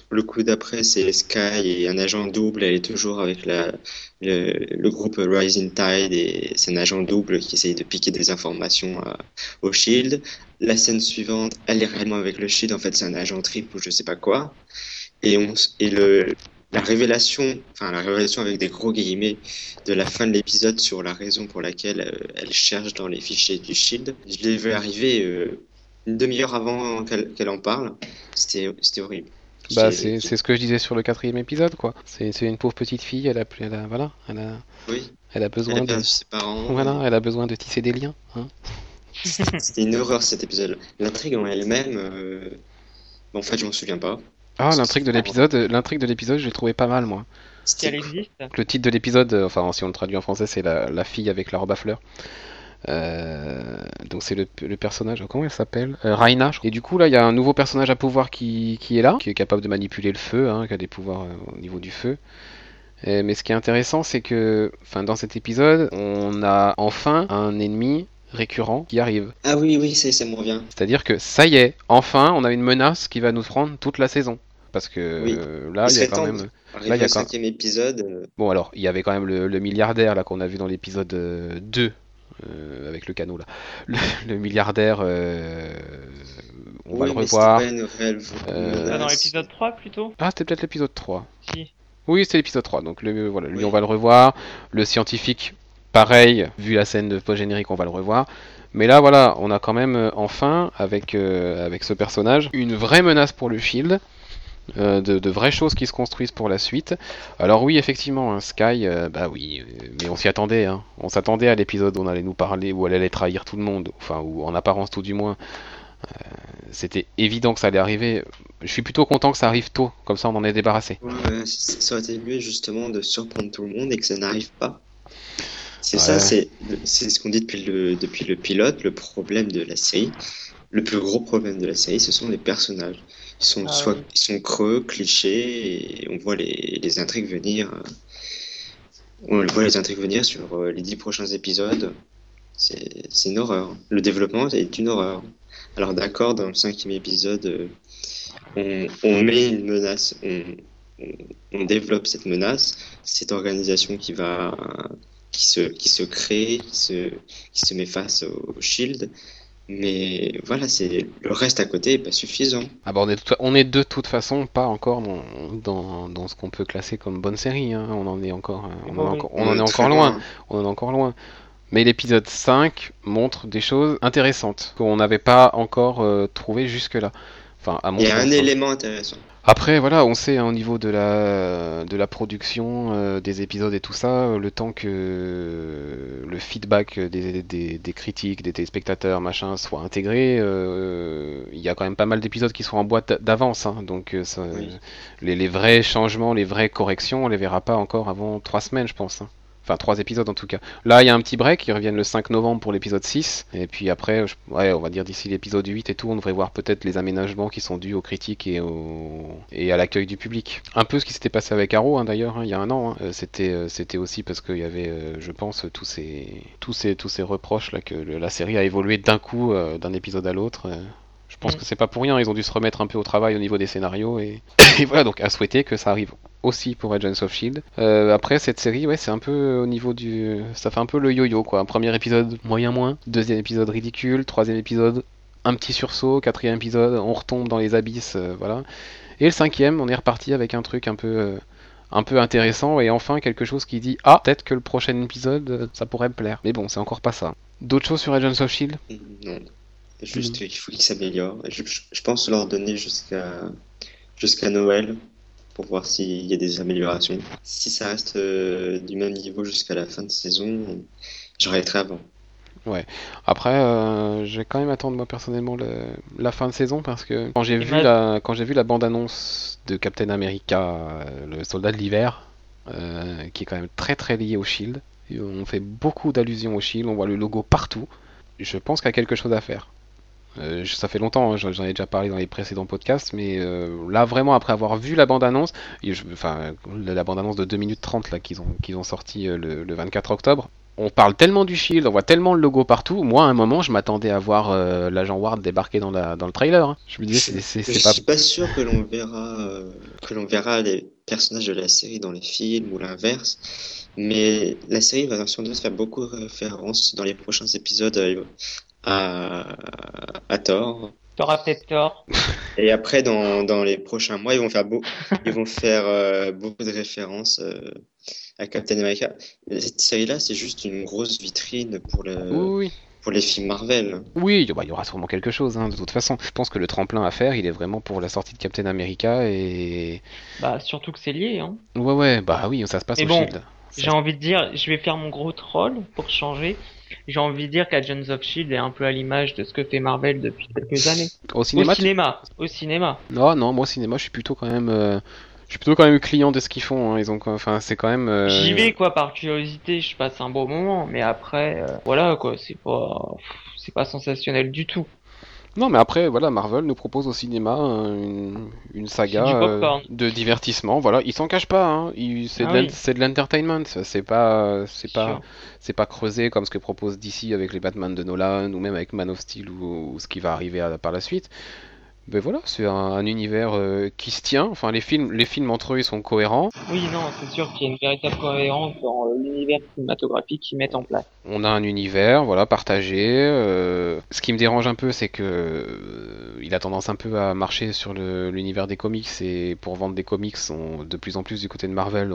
Le coup d'après, c'est Sky et un agent double. Elle est toujours avec le, groupe Rising Tide et c'est un agent double qui essaye de piquer des informations à- au Shield. La scène suivante, elle est réellement avec le Shield. En fait, c'est un agent triple ou je sais pas quoi. Et le, la révélation, enfin la révélation avec des gros guillemets de la fin de l'épisode sur la raison pour laquelle euh, elle cherche dans les fichiers du Shield, je l'ai vu arriver euh, une demi-heure avant qu'elle en parle. C'était horrible. Bah, c'est ce que je disais sur le quatrième épisode, quoi. C'est une pauvre petite fille. Elle a, plus- elle a, voilà, elle a, Oui, elle a elle besoin a de, ses parents. voilà, elle a besoin de tisser des liens. hein. C'était une horreur cet épisode. L'intrigue en elle-même, euh, en fait, je m'en souviens pas. Ah, l'intrigue de l'épisode, l'intrigue de l'épisode, je l'ai trouvé pas mal, moi. Existe Le titre de l'épisode, euh, enfin si on le traduit en français, c'est la, la fille avec la robe à fleurs. Euh, donc c'est le, le personnage, comment elle s'appelle euh, Raina. je crois. Et du coup là, il y a un nouveau personnage à pouvoir qui, qui est là, qui est capable de manipuler le feu, hein, qui a des pouvoirs euh, au niveau du feu. Et- mais ce qui est intéressant, c'est que, enfin, dans cet épisode, on a enfin un ennemi récurrent qui arrive. Ah oui, oui, c'est- ça me revient. C'est-à-dire que ça y est, enfin, on a une menace qui va nous prendre toute la saison. Parce que Oui. euh, là, Il y a quand même. Là, il y a quand- épisode, Bon, alors, il y avait quand même le, le milliardaire là qu'on a vu dans l'épisode euh, 2 euh, avec le canot là. Le, *laughs* le milliardaire, euh, on va le revoir. pas une réelle Euh, Ah, dans l'épisode 3 plutôt? Ah, c'était peut-être l'épisode 3. Si. Oui, c'était l'épisode 3. Donc, le, voilà, lui, Oui. on va le revoir. Le scientifique, pareil, vu la scène de post-générique, on va le revoir. Mais là, voilà, on a quand même enfin, avec, euh, avec ce personnage, une vraie menace pour le Shield. Euh, de, de vraies choses qui se construisent pour la suite. Alors oui, effectivement, hein, Sky, euh, bah oui, euh, mais on s'y attendait. hein. On s'attendait à l'épisode où on allait nous parler, où elle allait trahir tout le monde, enfin, ou en apparence tout du moins. Euh, C'était évident que ça allait arriver. Je suis plutôt content que ça arrive tôt, comme ça on en est débarrassé. Ouais, ça aurait été mieux justement de surprendre tout le monde et que ça n'arrive pas. C'est Ouais. ça, c'est c'est ce qu'on dit depuis le, depuis le pilote, le problème de la série. Le plus gros problème de la série, ce sont les personnages. Ils sont Ah soit oui. ils sont creux, clichés, et on voit les, les intrigues venir. euh, On voit les intrigues venir sur euh, les dix prochains épisodes. C'est une horreur. Le développement est une horreur. Alors d'accord, dans le cinquième épisode, euh, on, on met une menace, on, on, on développe cette menace, cette organisation qui va, qui se, qui se crée, qui se, qui se met face au Shield. Mais voilà, c'est le reste à côté est pas suffisant. Ah bah on, est de toute- on est de toute façon pas encore dans, dans, dans ce qu'on peut classer comme bonne série. hein. On en est encore, on en est Oui. encore, on en est très encore loin. On en est encore loin. Mais l'épisode 5 montre des choses intéressantes qu'on n'avait pas encore euh, trouvées jusque-là. Enfin, à mon Il y a un hein. élément intéressant. Après, voilà, on sait hein, au niveau de la, de la production euh, des épisodes et tout ça, euh, le temps que le feedback des, des, des critiques, des téléspectateurs, machin, soit intégré, euh, il y a quand même pas mal d'épisodes qui sont en boîte d'avance. hein, donc, ça- Oui. les, les vrais changements, les vraies corrections, on les verra pas encore avant trois semaines, je pense. hein. Enfin, trois épisodes en tout cas. Là, il y a un petit break, ils reviennent le 5 novembre pour l'épisode 6. Et puis après, ouais, on va dire d'ici l'épisode 8 et tout, on devrait voir peut-être les aménagements qui sont dus aux critiques et, et à l'accueil du public. Un peu ce qui s'était passé avec Arrow hein, d'ailleurs, hein, il y a un an. hein. Euh, C'était, euh, c'était aussi parce qu'il y avait, euh, je pense, tous ces, tous ces, tous ces reproches là que la série a évolué d'un coup, d'un épisode à l'autre. Je pense Mm. que c'est pas pour rien, ils ont dû se remettre un peu au travail au niveau des scénarios et, *laughs* et voilà, donc à souhaiter que ça arrive aussi pour Agents of Shield. Euh, après cette série, ouais, c'est un peu au niveau du, ça fait un peu le yo-yo quoi. Premier épisode moyen moins, deuxième épisode ridicule, troisième épisode un petit sursaut, quatrième épisode on retombe dans les abysses, euh, voilà. Et le cinquième, on est reparti avec un truc un peu, euh, un peu intéressant et enfin quelque chose qui dit ah peut-être que le prochain épisode ça pourrait me plaire. Mais bon, c'est encore pas ça. D'autres choses sur Agents of Shield Non. Juste, il faut qu'il s'améliore. Je, je- je pense leur donner jusqu'à jusqu'à Noël pour voir s'il y a des améliorations. Si ça reste euh, du même niveau jusqu'à la fin de saison, j'arrêterai avant. Après, euh, je vais quand même attendre moi personnellement le- la fin de saison parce que quand j'ai vu la quand j'ai vu la bande-annonce de Captain America, euh, le soldat de l'hiver, euh, qui est quand même très très lié au Shield, on fait beaucoup d'allusions au Shield, on voit le logo partout. Je pense qu'il y a quelque chose à faire. Euh, ça fait longtemps, hein, j'en ai déjà parlé dans les précédents podcasts, mais euh, là vraiment après avoir vu la bande-annonce, enfin la, bande-annonce de 2 minutes 30 là qu'ils ont qu'ils ont sorti euh, le, le 24 octobre, on parle tellement du Shield, on voit tellement le logo partout. Moi, à un moment, je m'attendais à voir l'agent Ward débarquer dans, la, dans le trailer. hein. Je me disais, c'est- c'est Je pas. suis pas sûr que l'on verra que l'on verra les personnages de la série dans les films ou l'inverse, mais la série va sans doute faire beaucoup de références dans les prochains épisodes à, à Thor. T'auras peut-être tort. Et après, dans, dans les prochains mois, ils vont faire, beau, ils vont faire euh, beaucoup de références euh, à Captain America. Cette série-là, c'est juste une grosse vitrine pour, le, Oui, pour les films Marvel. oui, bah, il y aura sûrement quelque chose. hein, de toute façon, je pense que le tremplin à faire, il est vraiment pour la sortie de Captain America. Et. Bah, surtout que c'est lié, hein. Ouais, ouais, bah oui, ça se passe Mais au bon, J'ai envie de dire, je vais faire mon gros troll pour changer. J'ai envie de dire qu'Agents of Shield est un peu à l'image de ce que fait Marvel depuis quelques années. Au cinéma, au cinéma, au cinéma. Non, non, moi au cinéma, je suis plutôt quand même. euh, Je suis plutôt quand même client de ce qu'ils font. hein. Ils ont, enfin, c'est quand même. euh, J'y vais quoi par curiosité, je passe un bon moment, mais après, euh, voilà quoi, c'est pas, c'est pas sensationnel du tout. Non, mais après, voilà, Marvel nous propose au cinéma hein, une, une saga euh, de divertissement. Voilà, ils s'en cachent pas. Hein. Ils- C'est Ah de l'en- oui. c'est l'entertainment. Pas, c'est pas, c'est pas creusé comme ce que propose DC avec les Batman de Nolan ou même avec Man of Steel ou, ou ce qui va arriver à- par la suite. Mais voilà, c'est un, un univers euh, qui se tient. Enfin, les films, les films entre eux, ils sont cohérents. Oui, non, c'est sûr qu'il y a une véritable cohérence dans euh, l'univers cinématographique qu'ils mettent en place. On a un univers, voilà, partagé. euh, Ce qui me dérange un peu, c'est que il a tendance un peu à marcher sur l'univers des comics et pour vendre des comics, on- de plus en plus du côté de Marvel,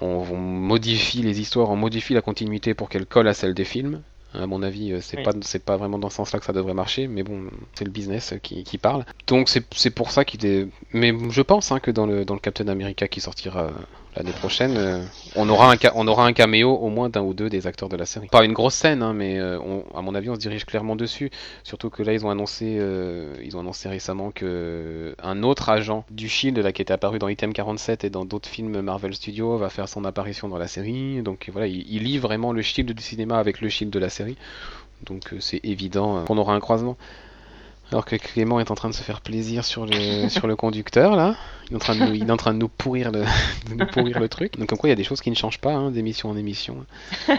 on modifie les histoires, on modifie la continuité pour qu'elle colle à celle des films. À mon avis, euh, c'est Oui. pas c'est pas vraiment dans ce sens-là que ça devrait marcher, mais bon, c'est le business qui, qui parle. Donc c'est pour ça qu'il est. Mais je pense hein, que dans le dans le Captain America qui sortira euh, l'année prochaine, euh, on aura un on aura un caméo au moins d'un ou deux des acteurs de la série. Pas une grosse scène, hein, mais euh, à mon avis, on se dirige clairement dessus. Surtout que là, ils ont annoncé euh, ils ont annoncé récemment que un autre agent du Shield, qui était apparu dans Item 47 et dans d'autres films Marvel Studios, va faire son apparition dans la série. Donc voilà, il, lie vraiment le Shield du cinéma avec le Shield de la série. Donc euh, c'est évident euh, qu'on aura un croisement. Alors que Clément est en train de se faire plaisir sur le, *laughs* sur le conducteur là, il est en train de nous, il est en train de nous pourrir le, *laughs* de nous pourrir le truc. Donc comme quoi il y a des choses qui ne changent pas hein, d'émission en émission. *laughs*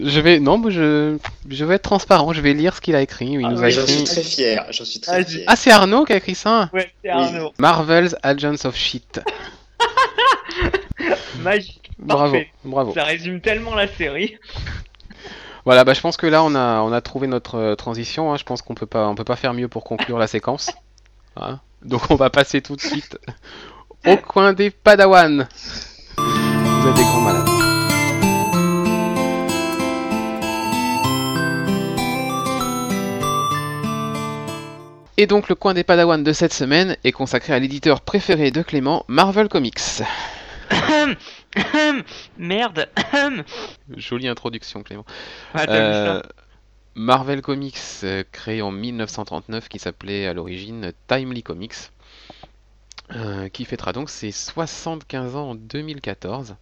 je vais non, je, je vais être transparent, je vais lire ce qu'il a écrit. Il Ah nous oui, a J'en suis écrit. très fier. J'en suis très fier. Ah c'est Arnaud qui a écrit ça? Ouais, c'est Arnaud. Marvel's Agents of Shit. Magique. Bravo, Parfait. bravo. Ça résume tellement la série. Voilà, bah, je pense que là on a, trouvé notre euh, transition. hein. Je pense qu'on peut pas, on peut pas faire mieux pour conclure la séquence. Hein. Donc on va passer tout de suite au coin des Padawan. Vous êtes des grands malades. Et donc le coin des Padawan de cette semaine est consacré à l'éditeur préféré de Clément, Marvel Comics. *coughs* Merde. *coughs* Jolie introduction Clément. Ah, Euh, Marvel Comics, euh, créé en 1939, qui s'appelait à l'origine Timely Comics, euh, qui fêtera donc ses 75 ans en 2014.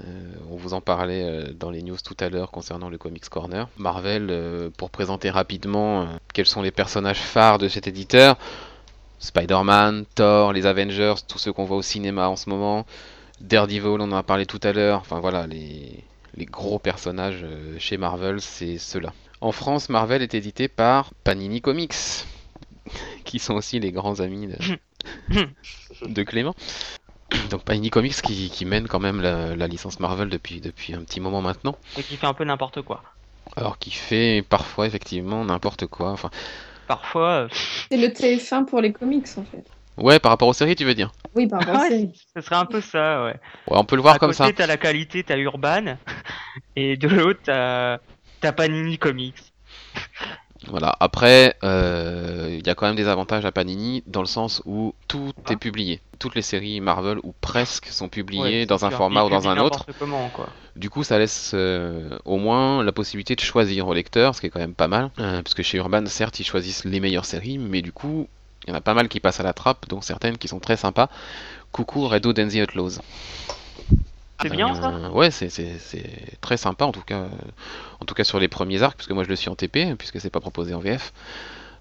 Euh, on vous en parlait euh, dans les news tout à l'heure concernant le Comics Corner. Marvel, euh, pour présenter rapidement quels sont les personnages phares de cet éditeur, Spider-Man, Thor, les Avengers, tous ceux qu'on voit au cinéma en ce moment, Daredevil, on en a parlé tout à l'heure, enfin voilà, les, les gros personnages euh, chez Marvel, c'est ceux-là. En France, Marvel est édité par Panini Comics, *laughs* qui sont aussi les grands amis de, *laughs* de Clément. Donc Panini Comics qui, qui mène quand même la, la licence Marvel depuis, depuis un petit moment maintenant. Et qui fait un peu n'importe quoi. Alors qui fait parfois effectivement n'importe quoi. Enfin, Parfois. euh, C'est le TF1 pour les comics en fait. ouais, par rapport aux séries, tu veux dire Oui, par rapport à *laughs* ouais, série. ce serait un peu ça, ouais. Ouais, on peut le voir à comme côté, ça. t'as la qualité, t'as Urban, *laughs* et de l'autre, t'as t'as Panini Comics. Voilà. Après, euh, il y a quand même des avantages à Panini dans le sens où tout Ah. est publié. Toutes les séries Marvel ou presque sont publiées Ouais, dans un format ou dans un autre. n'importe comment, quoi. Du coup, ça laisse euh, au moins la possibilité de choisir au lecteur, ce qui est quand même pas mal. Euh, parce que chez Urban, certes, ils choisissent les meilleures séries, mais du coup, il y en a pas mal qui passent à la trappe, dont certaines qui sont très sympas. Coucou Red Hood and the Outlaws. C'est bien ça Euh, Ouais, c'est- très sympa en tout cas, en tout cas sur les premiers arcs, puisque moi je le suis en TP, puisque c'est pas proposé en VF.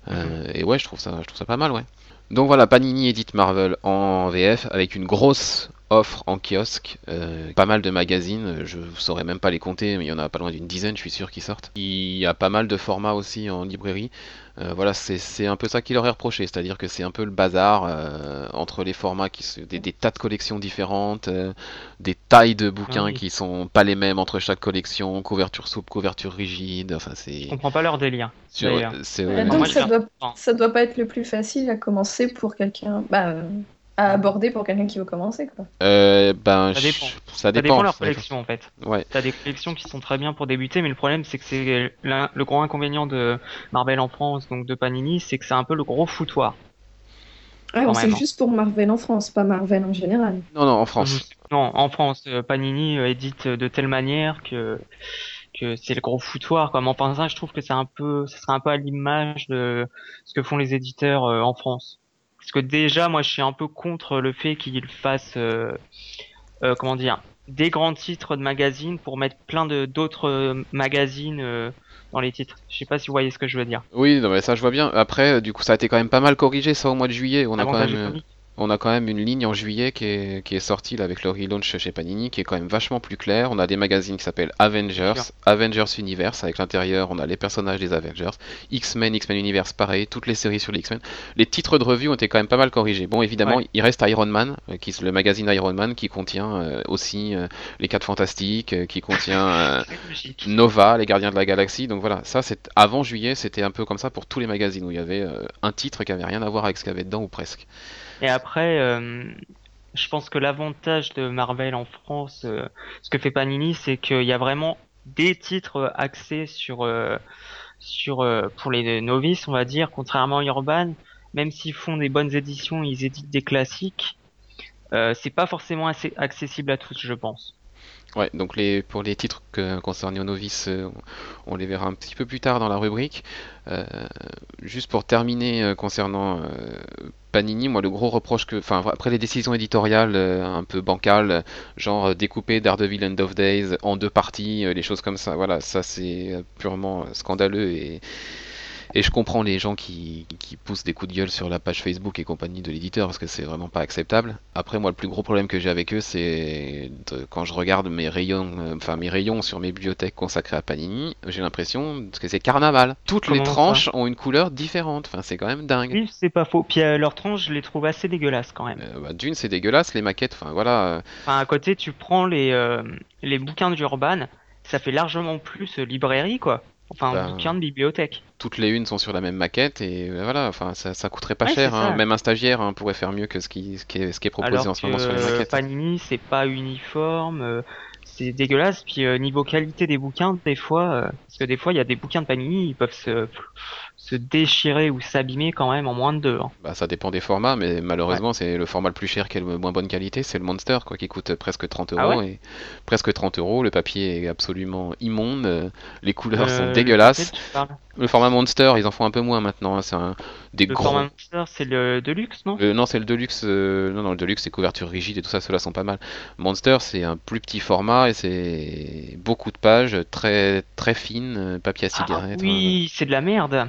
Euh, Et ouais, je trouve ça, je trouve ça pas mal, ouais. Donc voilà, Panini édite Marvel en VF avec une grosse offre en kiosque, euh, pas mal de magazines, je saurais même pas les compter, mais il y en a pas loin d'une dizaine, je suis sûr, qui sortent. Il y a pas mal de formats aussi en librairie. Euh, voilà, c'est un peu ça qui leur est reproché, c'est-à-dire que c'est un peu le bazar euh, entre les formats, qui se- des, des tas de collections différentes, euh, des tailles de bouquins Ah oui. qui sont pas les mêmes entre chaque collection, couverture souple, couverture rigide, enfin c'est... Je comprends pas leur délire. sur- Euh, ouais, donc ça doit, ça doit pas être le plus facile à commencer pour quelqu'un, bah, euh, à aborder pour quelqu'un qui veut commencer quoi. Euh, ben, Ça je- dépend. ça Ça dépend. dépend de leur ça collection en fait. Ouais. T'as des collections qui sont très bien pour débuter, mais le problème c'est que c'est le grand inconvénient de Marvel en France, donc de Panini, c'est que c'est un peu le gros foutoir. Ah, bon, Quand c'est même. juste pour Marvel en France, pas Marvel en général. Non, non, en France. Non, en France, euh, Panini euh, édite de telle manière que que c'est le gros foutoir. Quoi. Mais enfin, ça, je trouve que c'est un peu, ça serait un peu à l'image de ce que font les éditeurs euh, en France. Parce que déjà, moi, je suis un peu contre le fait qu'ils fassent, euh, euh, comment dire, des grands titres de magazines pour mettre plein de d'autres euh, magazines euh, dans les titres. Je sais pas si vous voyez ce que je veux dire. Oui, non, mais ça je vois bien. Après, du coup, ça a été quand même pas mal corrigé ça au mois de juillet. On a quand Avantage même, économique. On a quand même une ligne en juillet qui est, qui est sortie là, avec le relaunch chez Panini, qui est quand même vachement plus clair. On a des magazines qui s'appellent Avengers. Avengers Universe, avec l'intérieur, on a les personnages des Avengers, X-Men, X-Men Universe, pareil, toutes les séries sur les X-Men. Les titres de revue ont été quand même pas mal corrigés. Bon, évidemment, Ouais. il reste Iron Man, euh, qui, le magazine Iron Man, qui contient euh, aussi euh, les 4 Fantastiques, euh, qui contient. *laughs* Nova, les Gardiens de la Galaxie. Donc voilà, ça, c'est avant juillet, c'était un peu comme ça pour tous les magazines où il y avait un titre qui avait rien à voir avec ce qu'il y avait dedans ou presque. Et après, euh, je pense que l'avantage de Marvel en France, euh, ce que fait Panini, c'est qu'il y a vraiment des titres euh, axés sur, pour les novices, on va dire, contrairement à Urban, même s'ils font des bonnes éditions, ils éditent des classiques. C'est pas forcément assez accessible à tous, je pense. Ouais, donc les, pour les titres que, concernés aux novices, euh, on, les verra un petit peu plus tard dans la rubrique. Euh, juste pour terminer euh, concernant Panini, moi le gros reproche que, enfin après les décisions éditoriales un peu bancales, genre découper Daredevil End of Days en deux parties, les choses comme ça, voilà, ça c'est purement scandaleux et et je comprends les gens qui, qui poussent des coups de gueule sur la page Facebook et compagnie de l'éditeur parce que c'est vraiment pas acceptable. Après, moi, le plus gros problème que j'ai avec eux, c'est quand je regarde mes rayons, euh, enfin mes rayons sur mes bibliothèques consacrées à Panini, j'ai l'impression que c'est carnaval. Toutes les Comment tranches ont une couleur différente. Enfin, c'est quand même dingue. Oui, c'est pas faux. Puis euh, leurs tranches, je les trouve assez dégueulasses quand même. Euh, bah, D'une, c'est dégueulasse, les maquettes, enfin voilà. Enfin, à côté, tu prends les, euh, les bouquins d'Urban, ça fait largement plus librairie, quoi. Enfin, Ben, bouquin de bibliothèque. toutes les unes sont sur la même maquette et euh, voilà, enfin ça, ça coûterait pas Ouais, cher. hein. Même un stagiaire hein, pourrait faire mieux que ce qui, ce qui est, ce qui est proposé Alors en ce moment sur les maquettes. Panini, c'est pas uniforme, euh, c'est dégueulasse. Puis euh, niveau qualité des bouquins, des fois, euh, parce que des fois, il y a des bouquins de Panini, ils peuvent se, se déchirer ou s'abîmer quand même en moins de deux. hein. Bah, ça dépend des formats, mais malheureusement, c'est le format le plus cher qui est le moins bonne qualité, c'est le Monster, quoi, qui coûte presque 30 Ah euros. et presque 30 euros, le papier est absolument immonde, euh, les couleurs sont Euh, dégueulasses. tu parles Le format Monster, ils en font un peu moins maintenant, hein, c'est un des Le gros. format Monster, c'est le Deluxe, non? Euh, non, c'est le Deluxe. euh, Non, non, le Deluxe, c'est couverture rigide et tout ça, ceux-là sont pas mal. Monster, c'est un plus petit format et c'est beaucoup de pages, très très fines, euh, papier à Ah cigarette. oui, c'est de la merde.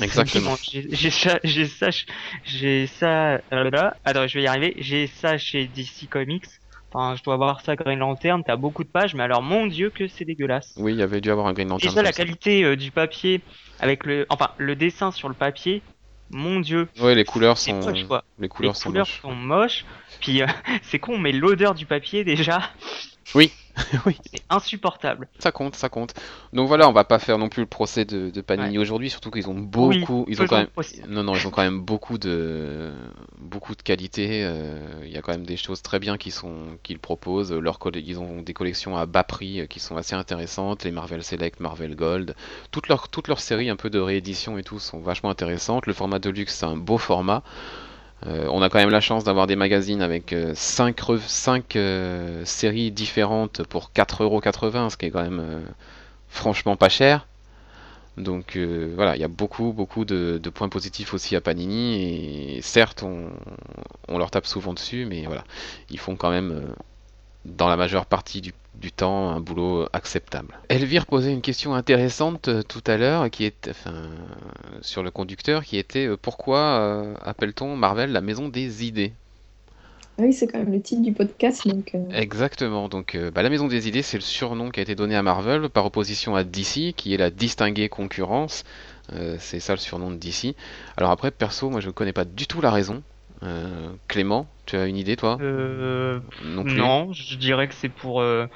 Exactement. J'ai ça, j'ai ça, j'ai ça. euh, là. Attends, je vais y arriver. J'ai ça chez DC Comics. Enfin, je dois avoir ça Green Lantern. T'as beaucoup de pages, mais alors mon dieu que c'est dégueulasse. Oui, il y avait dû avoir un Green Lantern. Déjà la ça. qualité euh, du papier avec le, enfin le dessin sur le papier. Mon dieu, Ouais, les couleurs sont, moche quoi. les couleurs Les sont couleurs moches. sont moches. Puis euh, *laughs* c'est con, mais l'odeur du papier déjà, Oui, *laughs* oui. c'est insupportable. Ça compte, ça compte. Donc voilà, on va pas faire non plus le procès de, de Panini aujourd'hui, surtout qu'ils ont beaucoup, ils ont quand même, procès. non non, ils ont quand même beaucoup de, beaucoup de qualité. euh, Il y a quand même des choses très bien qui sont, qu'ils proposent. Leur ils ont des collections à bas prix euh, qui sont assez intéressantes. Les Marvel Select, Marvel Gold, toutes leurs, toutes leurs séries un peu de réédition et tout sont vachement intéressantes. Le format Deluxe, c'est un beau format. Euh, on a quand même la chance d'avoir des magazines avec 5 séries différentes pour 4,80€, ce qui est quand même euh, franchement pas cher. Donc euh, voilà, il y a beaucoup, beaucoup de, points positifs aussi à Panini. Et certes, on, on leur tape souvent dessus, mais voilà, ils font quand même, euh, dans la majeure partie du, du temps, un boulot acceptable. Elvire posait une question intéressante euh, tout à l'heure, qui est, enfin, sur le conducteur, qui était euh, pourquoi euh, appelle-t-on Marvel la maison des idées? Ah Oui, c'est quand même le titre du podcast, donc euh, Exactement, donc euh, bah, la Maison des Idées, c'est le surnom qui a été donné à Marvel par opposition à DC, qui est la distinguée concurrence. Euh, c'est ça le surnom de DC. Alors après, perso, moi je connais pas du tout la raison. Euh, Clément, tu as une idée toi? Euh, Non je dirais que c'est pour euh,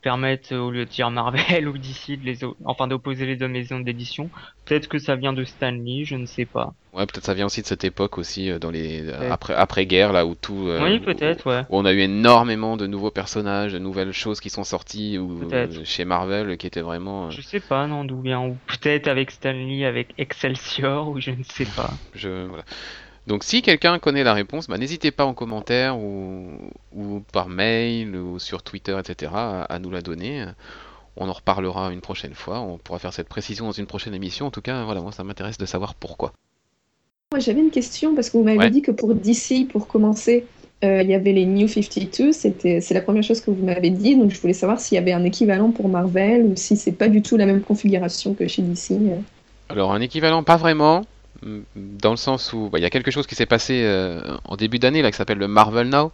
permettre, au lieu de dire Marvel *laughs* ou DC, de les enfin d'opposer les deux maisons d'édition. Peut-être que ça vient de Stanley, je ne sais pas. Ouais, peut-être ça vient aussi de cette époque aussi, dans les après après guerre là où tout. oui, peut-être, ouais. où on a eu énormément de nouveaux personnages, de nouvelles choses qui sont sorties ou chez Marvel qui étaient vraiment. Je sais pas, non, d'où vient. Ou peut-être avec Stanley, avec Excelsior, ou je ne sais pas. Je, voilà. Donc si quelqu'un connaît la réponse, bah, n'hésitez pas en commentaire ou, ou par mail ou sur Twitter, etc. à, à nous la donner. On en reparlera une prochaine fois. On pourra faire cette précision dans une prochaine émission. En tout cas, voilà, moi ça m'intéresse de savoir pourquoi. Moi, j'avais une question parce que vous m'avez Ouais. dit que pour DC, pour commencer, euh, il y avait les New 52. C'était, c'est la première chose que vous m'avez dit. Donc, je voulais savoir s'il y avait un équivalent pour Marvel ou si c'est pas du tout la même configuration que chez DC. euh. Alors un équivalent, pas vraiment, dans le sens où bah, il y a quelque chose qui s'est passé euh, en début d'année là qui s'appelle le Marvel Now.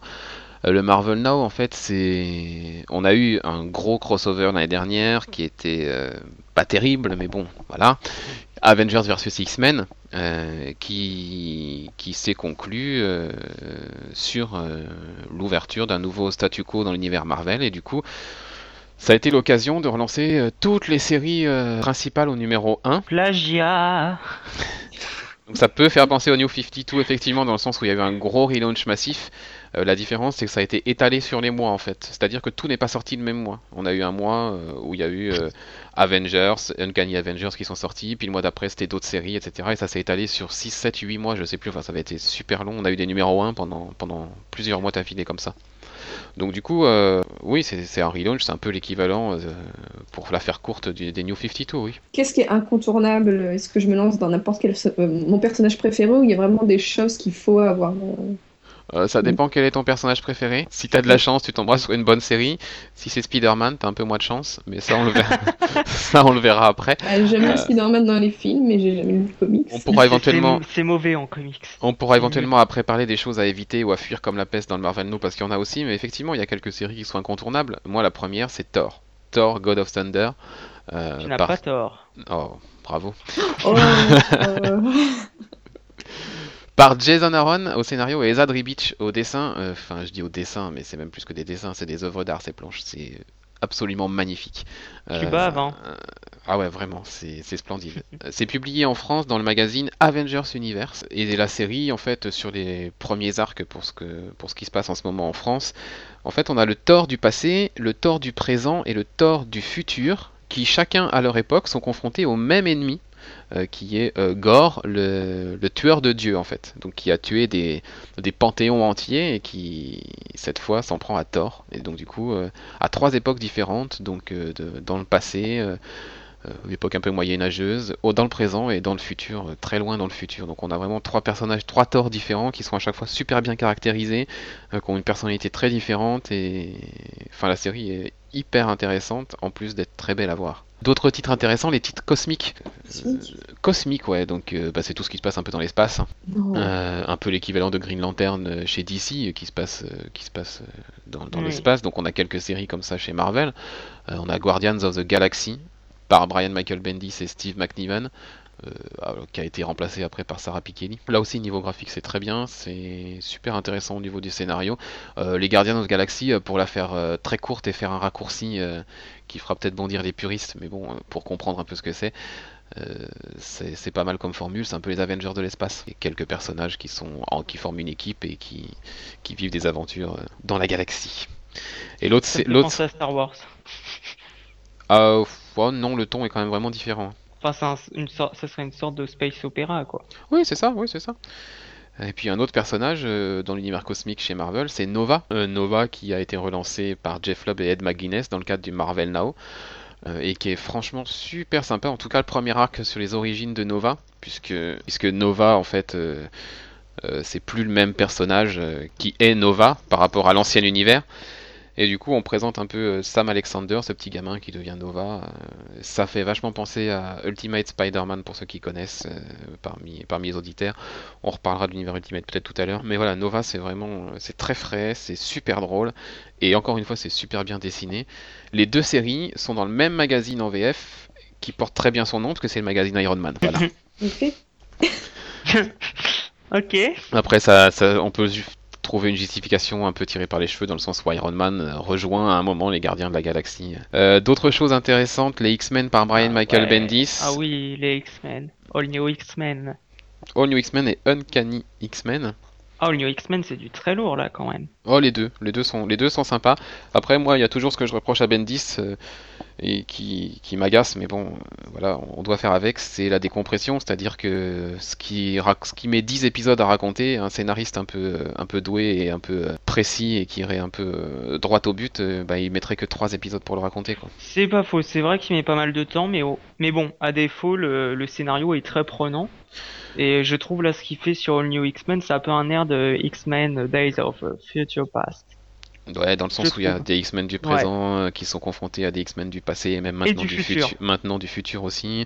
Euh, le Marvel Now, en fait, c'est, on a eu un gros crossover l'année dernière qui était euh, pas terrible, mais bon, voilà. Avengers versus X-Men, qui, qui s'est conclu sur l'ouverture d'un nouveau statu quo dans l'univers Marvel, et du coup, ça a été l'occasion de relancer euh, toutes les séries euh, principales au numéro 1. Plagiat. Donc ça peut faire penser au New 52 effectivement dans le sens où il y a eu un gros relaunch massif. Euh, la différence c'est que ça a été étalé sur les mois en fait. C'est-à-dire que tout n'est pas sorti le même mois. On a eu un mois où il y a eu Avengers, Uncanny Avengers qui sont sortis, puis le mois d'après c'était d'autres séries, etc. Et ça s'est étalé sur 6, 7, 8 mois, je sais plus, enfin ça avait été super long. On a eu des numéros 1 pendant, pendant plusieurs mois d'affilée comme ça. Donc du coup, euh, oui, c'est un relaunch, c'est un peu l'équivalent, euh, pour la faire courte, des New 52, oui. Qu'est-ce qui est incontournable Est-ce que je me lance dans n'importe quel euh, mon personnage préféré ou il y a vraiment des choses qu'il faut avoir euh, Euh, ça dépend quel est ton personnage préféré. Si t'as de la chance, tu tomberas sur une bonne série. Si c'est Spider-Man, t'as un peu moins de chance, mais ça on le verra, *laughs* ça, on le verra après. ah, J'aime Euh. bien Spider-Man dans les films, mais j'ai jamais lu le comics. On pourra C'est- éventuellement, c'est- C'est mauvais en comics. on pourra éventuellement après parler des choses à éviter ou à fuir comme la peste dans le Marvel No parce qu'il y en a aussi, mais effectivement il y a quelques séries qui sont incontournables. Moi la première c'est Thor, Thor God of Thunder. euh, Tu n'as par- pas tort. Oh, bravo. Oh, euh, *laughs* Par Jason Aaron au scénario et Ezad Ribic au dessin. Euh, Enfin, je dis au dessin, mais c'est même plus que des dessins, c'est des œuvres d'art ces planches. C'est absolument magnifique. Tu Euh, hein. euh, ah ouais, vraiment, c'est splendide. *laughs* C'est publié en France dans le magazine Avengers Universe et la série, en fait, sur les premiers arcs pour ce que pour ce qui se passe en ce moment en France. En fait, on a le Thor du passé, le Thor du présent et le Thor du futur, qui chacun à leur époque sont confrontés au même ennemi euh, qui est euh, Gore, le, tueur de Dieu en fait, donc qui a tué des, panthéons entiers et qui cette fois s'en prend à Thor. Et donc du coup, euh, à trois époques différentes, donc dans le passé, une époque un peu moyenâgeuse, dans le présent et dans le futur, très loin dans le futur. Donc on a vraiment trois personnages, trois Thors différents qui sont à chaque fois super bien caractérisés, qui ont une personnalité très différente et enfin la série est hyper intéressante en plus d'être très belle à voir. D'autres titres intéressants, les titres cosmiques. Cosmiques Euh, cosmiques, ouais, donc euh, bah, c'est tout ce qui se passe un peu dans l'espace. Euh, un peu l'équivalent de Green Lantern euh, chez DC qui se passe, qui se passe dans, l'espace. Donc on a quelques séries comme ça chez Marvel. On a Guardians of the Galaxy par Brian Michael Bendis et Steve McNiven. euh, qui a été remplacé après par Sarah Pikeli. Là aussi, niveau graphique, c'est très bien, c'est super intéressant au niveau du scénario. Euh, les Guardians of the Galaxy, euh, pour la faire euh, très courte et faire un raccourci qui fera peut-être bondir les puristes, mais bon, euh, pour comprendre un peu ce que c'est, euh, c'est c'est pas mal comme formule, c'est un peu les Avengers de l'espace. Et quelques personnages qui, sont, en- qui forment une équipe et qui, qui vivent des aventures euh, dans la galaxie. Et l'autre, c'est l'autre. à Star Wars. *laughs* Ah, oh, non, le ton est quand même vraiment différent. Enfin, c'est un- une sorte, ça serait une sorte de space opéra, quoi. Oui, c'est ça, oui, c'est ça. Et puis un autre personnage euh, dans l'univers cosmique chez Marvel, c'est Nova. Euh, Nova qui a été relancé par Jeff Lubb et Ed McGuinness dans le cadre du Marvel Now. euh, et qui est franchement super sympa. En tout cas, le premier arc sur les origines de Nova, puisque, Nova, en fait, c'est plus le même personnage qui est Nova par rapport à l'ancien univers. Et du coup, on présente un peu euh, Sam Alexander, ce petit gamin qui devient Nova. Euh, ça fait vachement penser à Ultimate Spider-Man pour ceux qui connaissent euh, parmi, parmi les auditeurs. On reparlera de l'univers Ultimate peut-être tout à l'heure. Mais voilà, Nova, c'est vraiment, c'est très frais, c'est super drôle. Et encore une fois, c'est super bien dessiné. Les deux séries sont dans le même magazine en VF qui porte très bien son nom parce que c'est le magazine Iron Man. Voilà. *laughs* *laughs* Ok. Après, ça, ça- on peut trouver une justification un peu tirée par les cheveux dans le sens où Iron Man euh, rejoint à un moment les Gardiens de la Galaxie. Euh, D'autres choses intéressantes, les X-Men par Brian Ah, Michael ouais. Bendis, Ah oui, les X-Men. All New X-Men. All New X-Men et Uncanny X-Men. Ah, All New X-Men, c'est du très lourd, là, quand même. Oh les deux, les deux sont, les deux sont sympas. Après moi, il y a toujours ce que je reproche à Bendis, euh, et qui, qui m'agace, mais bon, voilà, on doit faire avec, c'est la décompression, c'est-à-dire que ce qui, ce qui met 10 épisodes à raconter, un scénariste un peu, un peu doué et un peu précis et qui irait un peu euh, droit au but, euh, bah, il mettrait que 3 épisodes pour le raconter. C'est pas faux, c'est vrai qu'il met pas mal de temps, mais, mais bon, à défaut, le, le scénario est très prenant. Et je trouve là ce qu'il fait sur All New X-Men, c'est un peu un air de X-Men Days of Future Past. Ouais, dans le sens Je où il y a des X-Men du présent euh, qui sont confrontés à des X-Men du passé et même maintenant du du, futur. futu- maintenant du futur aussi.